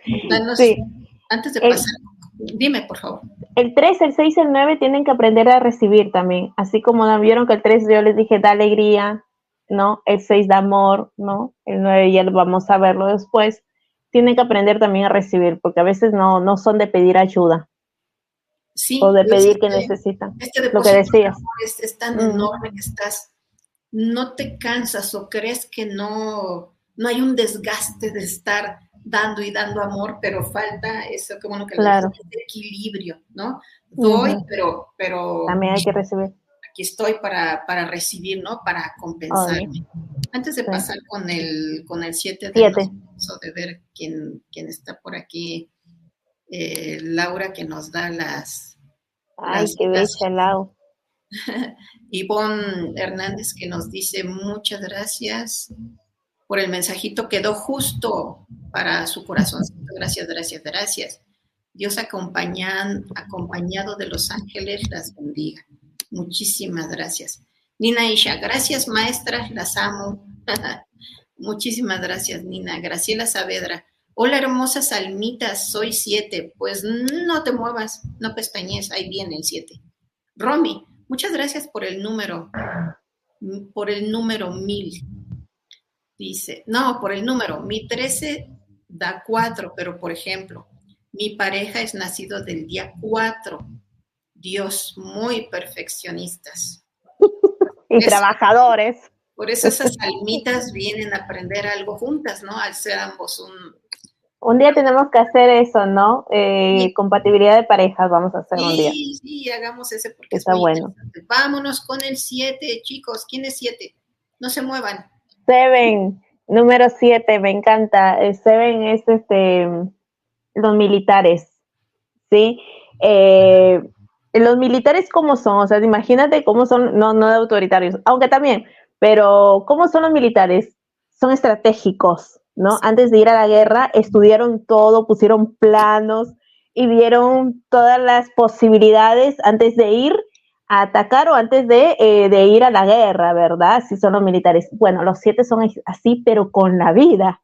antes de pasar, dime por favor. El 3, el 6, el 9 tienen que aprender a recibir también, así como vieron que el 3 yo les dije da alegría, ¿no? El 6 da amor, ¿no? El 9 ya lo vamos a verlo después. Tienen que aprender también a recibir, porque a veces no, no son de pedir ayuda. Sí, o de pedir que necesitan. Este lo que decías. Es, tan enorme que estás, no te cansas o crees que no, no hay un desgaste de estar dando y dando amor, pero falta eso, que bueno que claro. equilibrio, ¿no? Doy, pero, pero... También hay que recibir aquí estoy para, para recibir, ¿no? Para compensarme. Antes de pasar con el, con el 7 de, de ver quién, quién está por aquí, eh, Laura que nos da las... Ay, qué bella, Lau. Ivonne Hernández que nos dice muchas gracias por el mensajito, quedó justo para su corazón. Gracias, gracias, gracias. Dios acompañan, acompañado de los ángeles las bendiga. Muchísimas gracias. Nina Isha, gracias maestras, las amo. Muchísimas gracias, Nina. Graciela Saavedra. Hola, hermosas almitas, soy siete. Pues no te muevas, no pestañes, ahí viene el siete. Romy, muchas gracias por el número, por el número mil. Dice, no, por el número, mi trece da cuatro, pero por ejemplo, mi pareja es nacido del día cuatro Dios, muy perfeccionistas. y trabajadores. Por eso esas almitas vienen a aprender algo juntas, ¿no? Al ser ambos un... Un día tenemos que hacer eso, ¿no? Eh, compatibilidad de parejas vamos a hacer un día. Sí, sí, hagamos ese porque está bueno. Vámonos con el 7, chicos. ¿Quién es 7? No se muevan. Seven, número 7, me encanta. El Seven es este, los militares, ¿sí? Eh, los militares cómo son, o sea, imagínate cómo son, no, no de autoritarios, aunque también, pero cómo son los militares, son estratégicos, ¿no? Antes de ir a la guerra, estudiaron todo, pusieron planos y vieron todas las posibilidades antes de ir a atacar o antes de, eh, de ir a la guerra, ¿verdad? Si son los militares. Bueno, los siete son así, pero con la vida.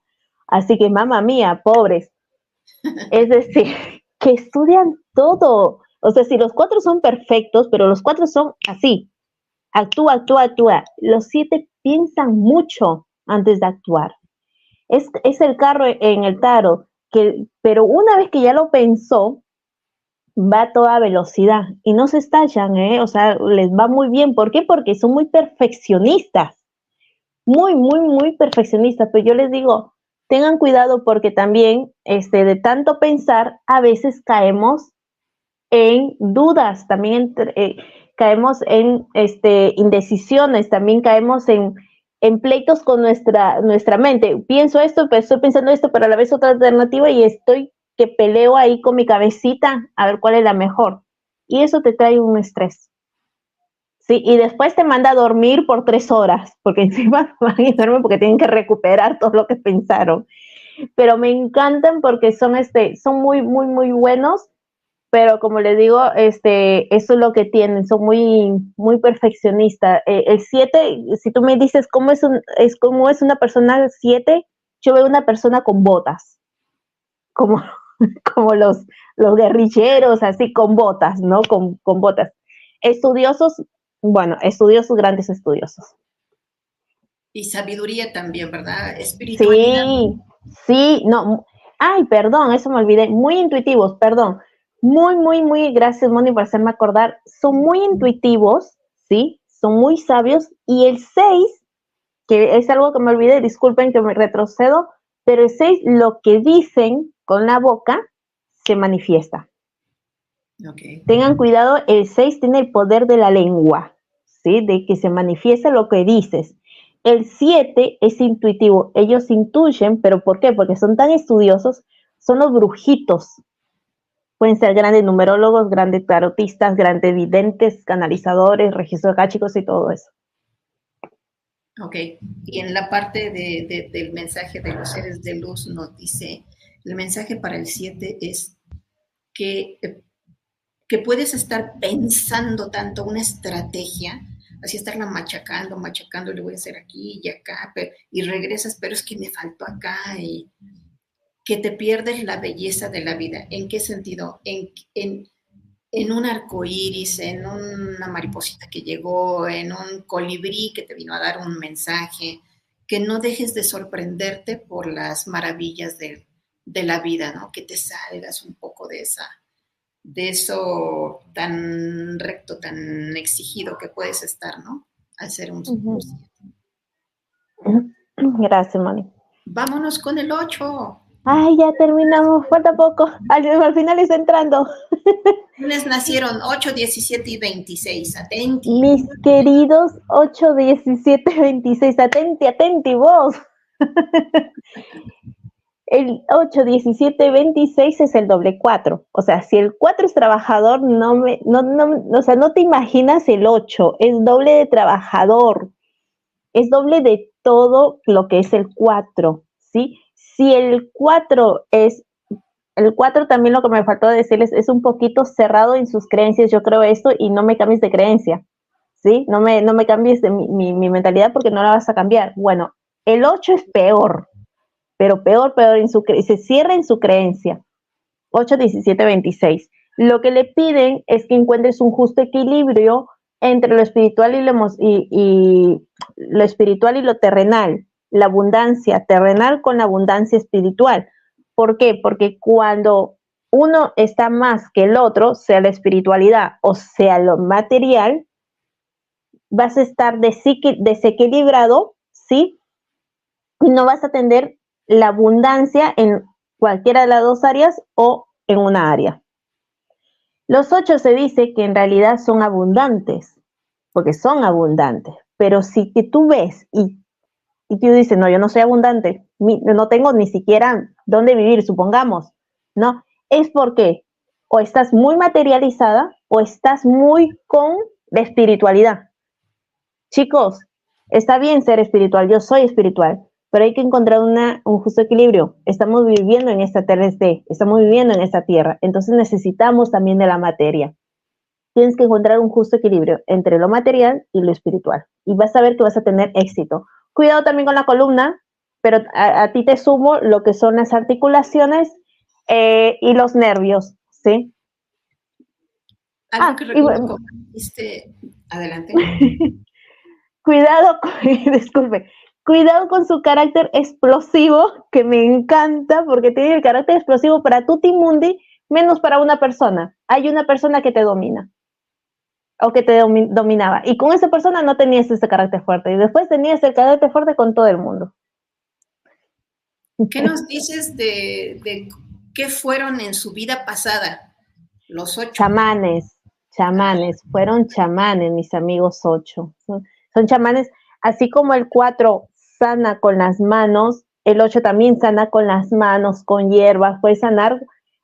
Así que, mamá mía, pobres. Es decir, que estudian todo o sea, si los cuatro son perfectos, pero los cuatro son así, actúa, actúa, actúa. Los siete piensan mucho antes de actuar. Es, el carro en el taro, que, pero una vez que ya lo pensó, va a toda velocidad y no se estallan, ¿eh? o sea, les va muy bien. ¿Por qué? Porque son muy perfeccionistas, muy, muy, muy perfeccionistas. Pero yo les digo, tengan cuidado porque también este, de tanto pensar, a veces caemos en dudas, también eh, caemos en este, indecisiones, también caemos en, pleitos con nuestra, nuestra mente. Pienso esto, pero estoy pensando esto, pero a la vez otra alternativa y estoy que peleo ahí con mi cabecita a ver cuál es la mejor. Y eso te trae un estrés. Sí, y después te manda a dormir por tres horas, porque encima van a dormir porque tienen que recuperar todo lo que pensaron. Pero me encantan porque son, este, son muy, muy, muy buenos, pero como les digo, este, eso es lo que tienen, son muy, muy perfeccionistas. Eh, el 7, si tú me dices cómo es, un, es, cómo es una persona 7, yo veo una persona con botas, como, como los, los guerrilleros, así con botas, ¿no? Con, con botas. Estudiosos, bueno, estudiosos, grandes estudiosos. Y sabiduría también, ¿verdad? Espiritualidad. Sí, sí, no. Ay, perdón, eso me olvidé. Muy intuitivos, perdón. Muy, muy, muy, gracias, Moni, por hacerme acordar. Son muy intuitivos, ¿sí? Son muy sabios. Y el 6, que es algo que me olvidé, disculpen que me retrocedo, pero el 6, lo que dicen con la boca, se manifiesta. Tengan cuidado, el 6 tiene el poder de la lengua. De que se manifiesta lo que dices. El 7 es intuitivo, ellos intuyen, pero ¿por qué? Porque son tan estudiosos, son los brujitos. Pueden ser grandes numerólogos, grandes tarotistas, grandes videntes, canalizadores, registros gáchicos y todo eso. Ok, y en la parte del mensaje de los seres de luz nos dice, el mensaje para el 7 es que, que puedes estar pensando tanto una estrategia, así estarla machacando, machacando, le voy a hacer aquí y acá, y regresas, pero es que me faltó acá, y que te pierdes la belleza de la vida. ¿En qué sentido? En, en, en un arco iris, en una mariposita que llegó, en un colibrí que te vino a dar un mensaje, que no dejes de sorprenderte por las maravillas de, de la vida, ¿no? Que te salgas un poco de esa de eso tan recto, tan exigido que puedes estar, ¿no? Al ser un Gracias, Moni. Vámonos con el 8. Ay, ya terminamos, falta poco. Al, final está entrando. ¿Quiénes nacieron 8, 17 y 26? Atenti. Mis queridos 8, 17, 26. Atenti, atenti, vos. El 8, 17, 26 es el doble 4. O sea, si el 4 es trabajador, no me, no, no, o sea, no te imaginas el 8. Es doble de trabajador. Es doble de todo lo que es el 4. ¿sí? Si el 4 es, el 4 también lo que me faltó decirles es un poquito cerrado en sus creencias. Yo creo esto y no me cambies de creencia. ¿Sí? No me, no me cambies de mi, mi, mentalidad porque no la vas a cambiar. Bueno, el 8 es peor pero peor, peor, en su se cierra en su creencia. 8, 17, 26. Lo que le piden es que encuentres un justo equilibrio entre lo espiritual y lo, y, lo espiritual y lo terrenal, la abundancia terrenal con la abundancia espiritual. ¿Por qué? Porque cuando uno está más que el otro, sea la espiritualidad o sea lo material, vas a estar desequilibrado, ¿sí? Y no vas a tener la abundancia en cualquiera de las dos áreas o en una área. Los ocho se dice que en realidad son abundantes, porque son abundantes, pero si tú ves y, y tú dices, no, yo no soy abundante, no tengo ni siquiera dónde vivir, supongamos, ¿no? Es porque o estás muy materializada o estás muy con la espiritualidad. Chicos, está bien ser espiritual, yo soy espiritual, pero hay que encontrar un justo equilibrio. Estamos viviendo en esta 3D, estamos viviendo en esta tierra, entonces necesitamos también de la materia. Tienes que encontrar un justo equilibrio entre lo material y lo espiritual y vas a ver que vas a tener éxito. Cuidado también con la columna, pero a, ti te sumo lo que son las articulaciones eh, y los nervios, ¿sí? ah, adelante. Cuidado, disculpe, Cuidado con su carácter explosivo, que me encanta porque tiene el carácter explosivo para Tutti Mundi, menos para una persona. Hay una persona que te domina o que te dominaba. Y con esa persona no tenías ese carácter fuerte. Y después tenías el carácter fuerte con todo el mundo. ¿Qué nos dices de, de qué fueron en su vida pasada los ocho? Chamanes, chamanes, fueron chamanes, mis amigos ocho. Son, chamanes, así como el cuatro sana con las manos, el 8 también sana con las manos, con hierbas, puede sanar,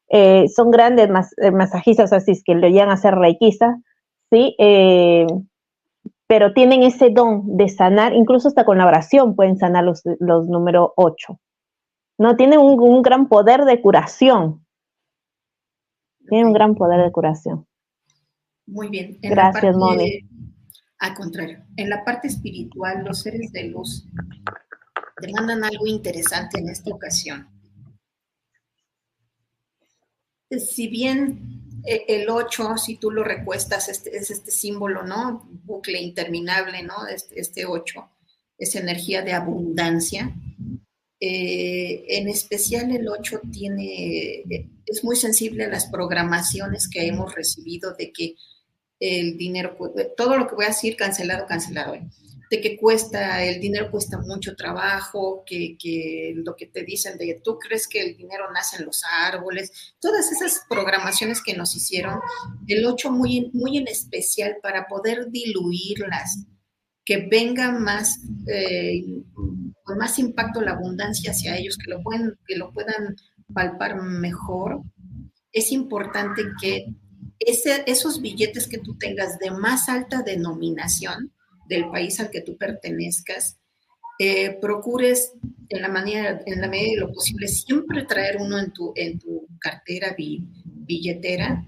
eh, son grandes eh, masajistas, así es que le llegan a ser reikistas, ¿sí? Eh, pero tienen ese don de sanar, incluso hasta con la oración pueden sanar los, los número 8. No, tienen un, gran poder de curación. Tienen un gran poder de curación. Muy bien. Gracias, Moni. Al contrario, en la parte espiritual, los seres de luz demandan algo interesante en esta ocasión. Si bien el 8, si tú lo recuestas, este, es este símbolo, ¿no? Bucle interminable, ¿no? Este, este 8 es energía de abundancia. Eh, en especial el 8 tiene, es muy sensible a las programaciones que hemos recibido de que el dinero, todo lo que voy a decir, cancelado, cancelado. De que cuesta, el dinero cuesta mucho trabajo, que, que, lo que te dicen de tú crees que el dinero nace en los árboles, todas esas programaciones que nos hicieron, el 8 muy, muy en especial para poder diluirlas, que venga más, eh, con más impacto la abundancia hacia ellos, que lo, pueden, que lo puedan palpar mejor, es importante que ese, esos billetes que tú tengas de más alta denominación, del país al que tú pertenezcas, eh, procures en la, manera, en la medida de lo posible siempre traer uno en tu, en tu cartera billetera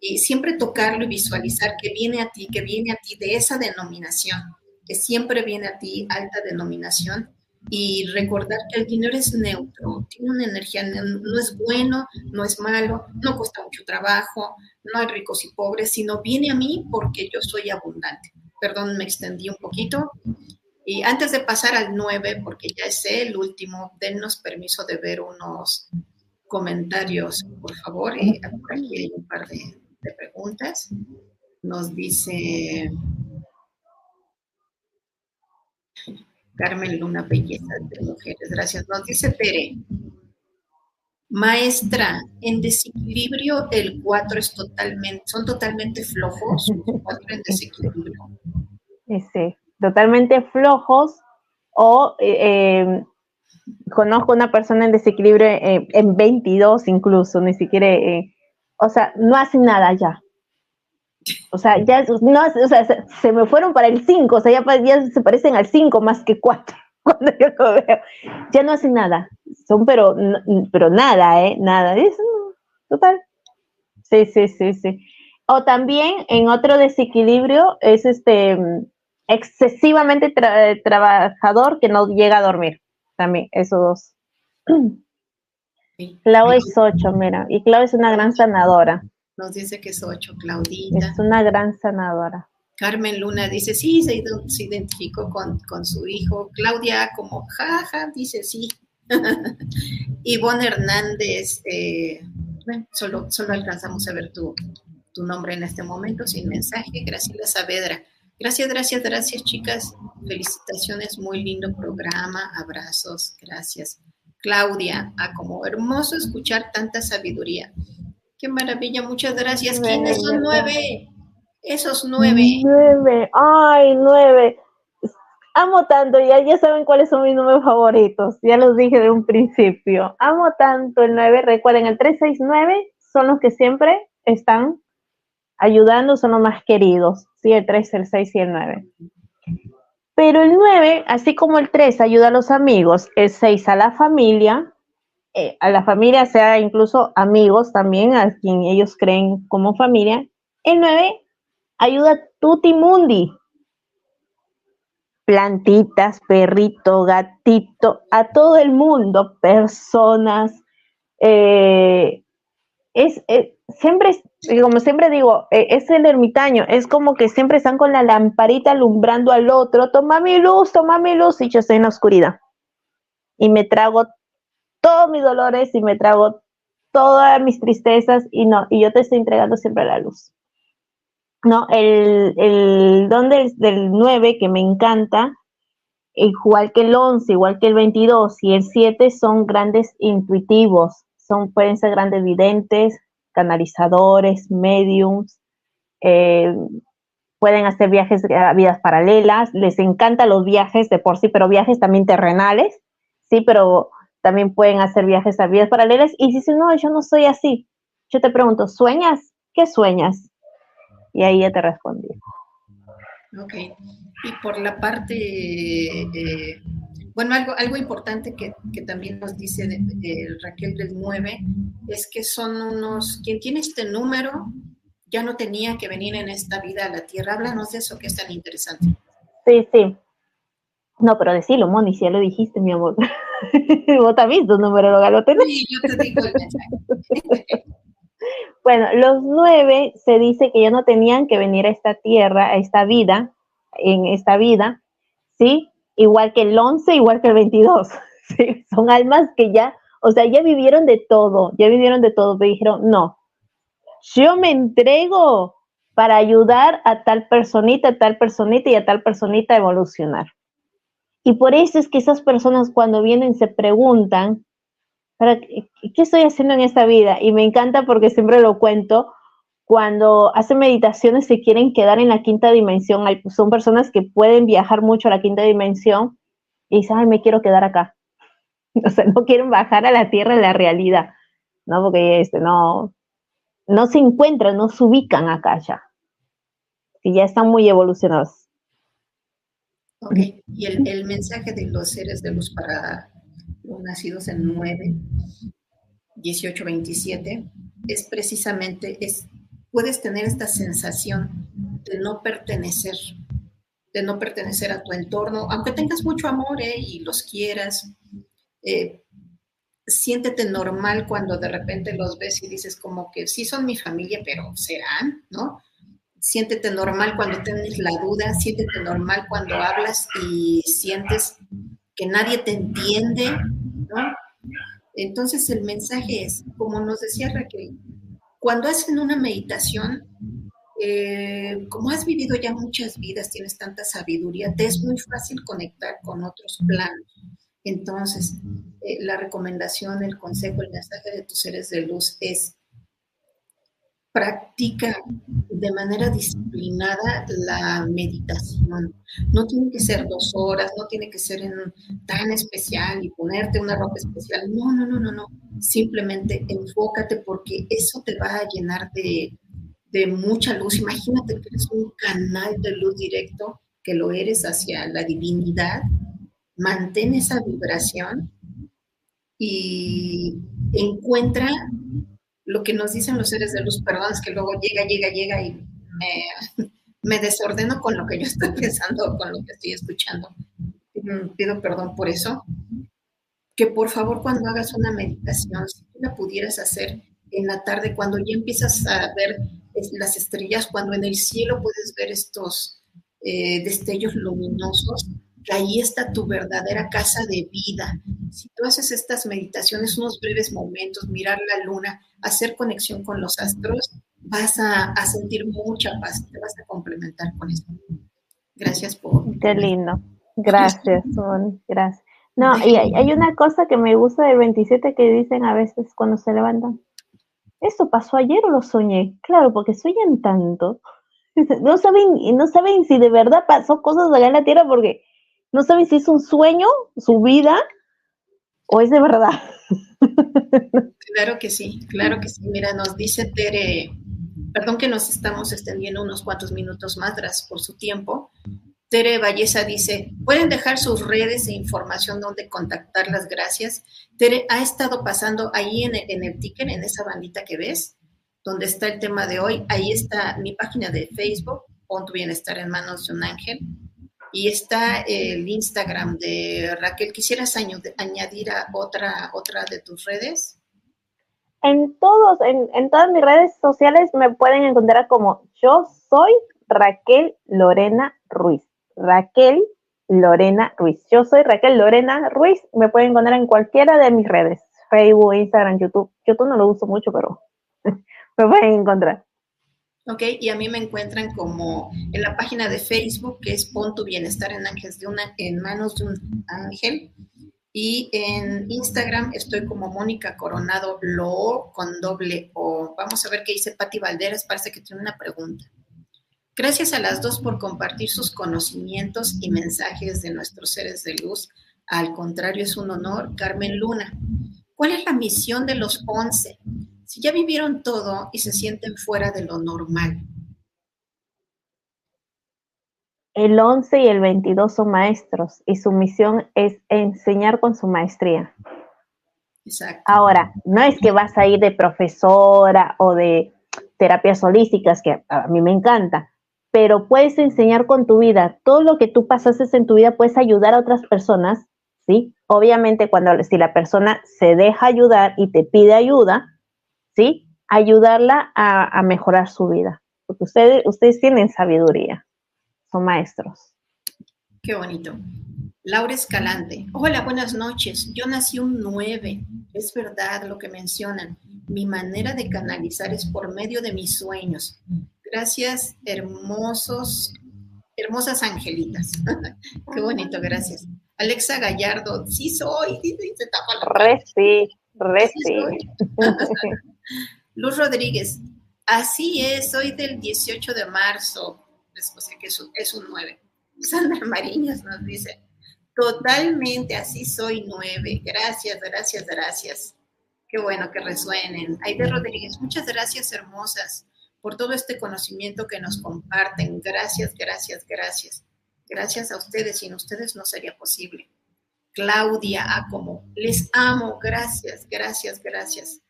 y siempre tocarlo y visualizar que viene a ti, que viene a ti de esa denominación, que siempre viene a ti alta denominación y recordar que el dinero es neutro, tiene una energía, no es bueno, no es malo, no cuesta mucho trabajo, no hay ricos y pobres, sino viene a mí porque yo soy abundante perdón, me extendí un poquito. Y antes de pasar al 9, porque ya es el último, dennos permiso de ver unos comentarios, por favor. Y aquí hay un par de, preguntas. Nos dice Carmen Luna, belleza de mujeres. Gracias. Nos dice Tere. Maestra, en desequilibrio el 4 es totalmente, son totalmente flojos, los 4 en desequilibrio. Sí, totalmente flojos o eh, eh, conozco una persona en desequilibrio eh, en 22 incluso, ni siquiera, o sea, no hacen nada ya. O sea, ya no, o sea, se, me fueron para el 5, o sea, ya, ya se parecen al 5 más que 4 cuando yo lo veo. Ya no hacen nada. Son pero, pero nada, ¿eh? Nada. Es, total. Sí, sí, sí, sí. O también en otro desequilibrio es este excesivamente trabajador que no llega a dormir. También, esos dos. Clau es ocho, mira. Y Clau es una gran sanadora. Nos dice que es ocho, Claudita. Es una gran sanadora. Carmen Luna dice, sí, se, identificó con, su hijo. Claudia como, jaja, dice sí. Ivonne Hernández, eh, bueno, solo, solo alcanzamos a ver tu, tu nombre en este momento, sin mensaje. Graciela Saavedra. Gracias, gracias, gracias, chicas. Felicitaciones, muy lindo programa. Abrazos, gracias. Claudia, ah, como hermoso escuchar tanta sabiduría. Qué maravilla, muchas gracias. ¿Quiénes son nueve? Esos nueve. Nueve, ay, nueve. Amo tanto, ya, ya saben cuáles son mis números favoritos, ya los dije de un principio. Amo tanto el nueve, recuerden, el 369 son los que siempre están ayudando, son los más queridos, ¿sí? El 3, el 6 y el 9. Pero el 9, así como el 3 ayuda a los amigos, el 6 a la familia, eh, a la familia sea incluso amigos también, a quien ellos creen como familia, el 9 ayuda a tutti mundi. Plantitas, perrito, gatito, a todo el mundo, personas. Eh, es, eh, siempre, como siempre digo, eh, es el ermitaño, es como que siempre están con la lamparita alumbrando al otro, toma mi luz, toma mi luz, y yo estoy en la oscuridad. Y me trago todos mis dolores y me trago todas mis tristezas y no, y yo te estoy entregando siempre la luz. No, el, el don del, 9 que me encanta igual que el 11, igual que el 22 y el 7 son grandes intuitivos, son, pueden ser grandes videntes, canalizadores, mediums, eh, pueden hacer viajes a vidas paralelas, les encantan los viajes de por sí, pero viajes también terrenales, sí, pero también pueden hacer viajes a vidas paralelas. Y si no, yo no soy así, yo te pregunto, ¿sueñas? ¿Qué sueñas? Y ahí ya te respondí. Ok. Y por la parte, eh, bueno, algo, algo importante que, también nos dice Raquel del 9 es que son unos, quien tiene este número ya no tenía que venir en esta vida a la Tierra. Háblanos de eso que es tan interesante. Sí, sí. No, pero decilo, Moni, si ya lo dijiste, mi amor. Vos también tu número lo. Sí, yo te digo el mensaje. bueno, los nueve se dice que ya no tenían que venir a esta tierra, a esta vida, en esta vida, ¿sí? Igual que el 11, igual que el 22, ¿sí? Son almas que ya, o sea, ya vivieron de todo, ya vivieron de todo, pero dijeron, no, yo me entrego para ayudar a tal personita, a tal personita y a tal personita a evolucionar. Y por eso es que esas personas cuando vienen se preguntan, ¿qué estoy haciendo en esta vida? Y me encanta porque siempre lo cuento, cuando hacen meditaciones se quieren quedar en la quinta dimensión. Son personas que pueden viajar mucho a la quinta dimensión y dicen, ay, me quiero quedar acá. O sea, no quieren bajar a la tierra en la realidad, ¿no? Porque este, no, no se encuentran, no se ubican acá ya. Y ya están muy evolucionados. Ok, y el, mensaje de los seres de luz para nacidos en 9, 18, 27, es precisamente, es puedes tener esta sensación de no pertenecer, de no pertenecer a tu entorno, aunque tengas mucho amor ¿eh? y los quieras. Eh, siéntete normal cuando de repente los ves y dices como que sí son mi familia, pero serán, ¿no? Siéntete normal cuando tienes la duda, siéntete normal cuando hablas y sientes que nadie te entiende, ¿no? Entonces el mensaje es, como nos decía Raquel, cuando hacen una meditación, eh, como has vivido ya muchas vidas, tienes tanta sabiduría, te es muy fácil conectar con otros planos. Entonces, eh, la recomendación, el consejo, el mensaje de tus seres de luz es practica de manera disciplinada la meditación. No tiene que ser dos horas, no tiene que ser en, tan especial y ponerte una ropa especial. No, no, no, no, no. Simplemente enfócate porque eso te va a llenar de, de mucha luz. Imagínate que eres un canal de luz directo, que lo eres hacia la divinidad. Mantén esa vibración y encuentra lo que nos dicen los seres de luz, perdón, es que luego llega, llega, llega y me, desordeno con lo que yo estoy pensando, con lo que estoy escuchando. Pido perdón por eso. Que por favor cuando hagas una meditación, si tú la pudieras hacer en la tarde, cuando ya empiezas a ver las estrellas, cuando en el cielo puedes ver estos eh, destellos luminosos, que ahí está tu verdadera casa de vida. Si tú haces estas meditaciones, unos breves momentos, mirar la luna, hacer conexión con los astros, vas a, sentir mucha paz, te vas a complementar con esto. Gracias por... Qué lindo. Gracias, Gracias. No, y hay, una cosa que me gusta del 27 que dicen a veces cuando se levantan. ¿Esto pasó ayer o lo soñé? Claro, porque sueñan tanto. No saben, no saben si de verdad pasó cosas allá en la tierra porque no saben si es un sueño, su vida, o es de verdad. Claro que sí, claro que sí. Mira, nos dice Tere, perdón que nos estamos extendiendo unos cuantos minutos más, gracias por su tiempo. Tere Valleza dice, pueden dejar sus redes e información donde contactarlas, gracias. Tere, ha estado pasando ahí en, en el ticket, en esa bandita que ves, donde está el tema de hoy, ahí está mi página de Facebook, pon tu bienestar en manos de un ángel y está el Instagram de Raquel. ¿Quisieras añadir a otra, otra de tus redes? En todos, en, todas mis redes sociales me pueden encontrar como yo soy Raquel Lorena Ruiz. Raquel Lorena Ruiz. Yo soy Raquel Lorena Ruiz. Me pueden encontrar en cualquiera de mis redes. Facebook, Instagram, YouTube. YouTube no lo uso mucho, pero me pueden encontrar. Ok, y a mí me encuentran como en la página de Facebook, que es Pon tu bienestar en, ángeles de una, en manos de un ángel. Y en Instagram estoy como Mónica Coronado Lo con doble O. Vamos a ver qué dice Patti Valderas, parece que tiene una pregunta. Gracias a las dos por compartir sus conocimientos y mensajes de nuestros seres de luz. Al contrario, es un honor. Carmen Luna, ¿cuál es la misión de los once? Si ya vivieron todo y se sienten fuera de lo normal. El 11 y el 22 son maestros y su misión es enseñar con su maestría. Exacto. Ahora, no es que vas a ir de profesora o de terapias holísticas, que a mí me encanta, pero puedes enseñar con tu vida. Todo lo que tú pasaste en tu vida puedes ayudar a otras personas, ¿sí? Obviamente cuando si la persona se deja ayudar y te pide ayuda, ¿sí? Ayudarla a, mejorar su vida, porque ustedes, ustedes tienen sabiduría, son maestros. Qué bonito. Laura Escalante. Hola, buenas noches. Yo nací un 9. Es verdad lo que mencionan. Mi manera de canalizar es por medio de mis sueños. Gracias, hermosos, hermosas angelitas. Qué bonito, gracias. Alexa Gallardo, sí soy, se tapa la Re sí, re Luz Rodríguez, así es, soy del 18 de marzo, después que es un, es un 9. Sandra Mariñas nos dice, totalmente, así soy 9. Gracias, gracias, gracias. Qué bueno que resuenen. Aide Rodríguez, muchas gracias, hermosas, por todo este conocimiento que nos comparten. Gracias, gracias, gracias. Gracias a ustedes, sin ustedes no sería posible. Claudia A. como les amo, gracias, gracias, gracias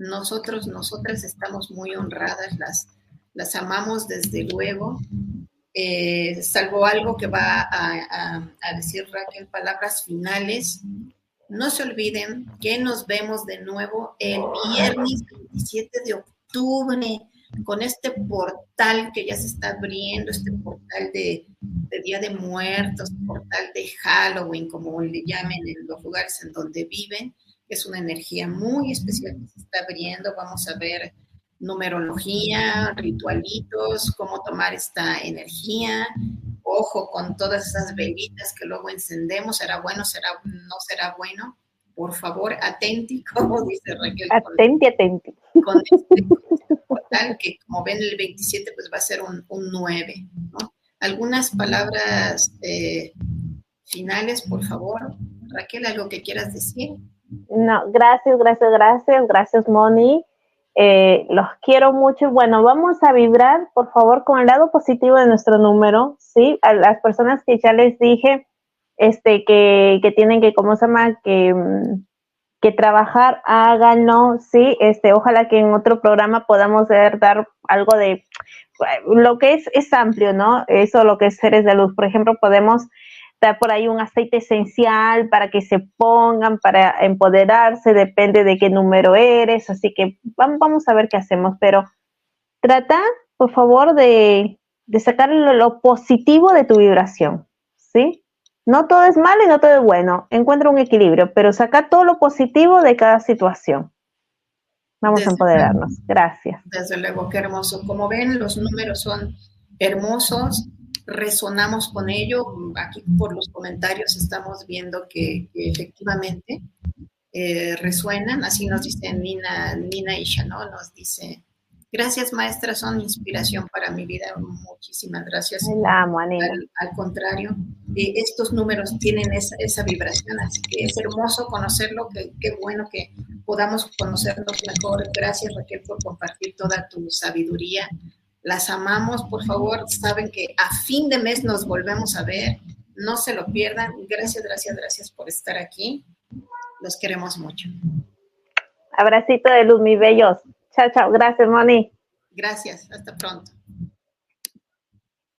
nosotros, nosotras estamos muy honradas, las, las amamos desde luego. Eh, salvo algo que va a, decir Raquel, palabras finales. No se olviden que nos vemos de nuevo el viernes 27 de octubre con este portal que ya se está abriendo, este portal de, de, Día de Muertos, portal de Halloween, como le llamen en los lugares en donde viven es una energía muy especial que se está abriendo. Vamos a ver numerología, ritualitos, cómo tomar esta energía. Ojo con todas esas velitas que luego encendemos, será bueno, será no será bueno. Por favor, atenti, como dice Raquel. Atenti, atenti. Con este portal que como ven el 27 pues va a ser un, 9, ¿no? Algunas palabras eh, finales, por favor. Raquel, algo que quieras decir. No, gracias, gracias, gracias, gracias, Moni. Eh, los quiero mucho. Bueno, vamos a vibrar, por favor, con el lado positivo de nuestro número, ¿sí? A las personas que ya les dije, este, que, que tienen que, ¿cómo se llama? Que, mm, que trabajar, háganlo, ¿sí? Este, ojalá que en otro programa podamos dar algo de, lo que es, es amplio, ¿no? Eso, lo que es seres de luz. Por ejemplo, podemos Está por ahí un aceite esencial para que se pongan, para empoderarse, depende de qué número eres, así que vamos a ver qué hacemos, pero trata, por favor, de, de sacar lo, positivo de tu vibración, ¿sí? No todo es malo y no todo es bueno, encuentra un equilibrio, pero saca todo lo positivo de cada situación. Vamos a empoderarnos. Gracias. Desde luego, qué hermoso. Como ven, los números son hermosos resonamos con ello. Aquí por los comentarios estamos viendo que, efectivamente eh, resuenan. Así nos dice Nina, Nina Isha, ¿no? Nos dice, gracias maestra, son inspiración para mi vida. Muchísimas gracias. Al, contrario, eh, estos números tienen esa, esa, vibración, así que es hermoso conocerlo. Qué bueno que podamos conocernos mejor. Gracias Raquel por compartir toda tu sabiduría las amamos, por favor. Saben que a fin de mes nos volvemos a ver. No se lo pierdan. Gracias, gracias, gracias por estar aquí. Los queremos mucho. Abracito de luz, mis bellos. Chao, chao. Gracias, Moni. Gracias. Hasta pronto.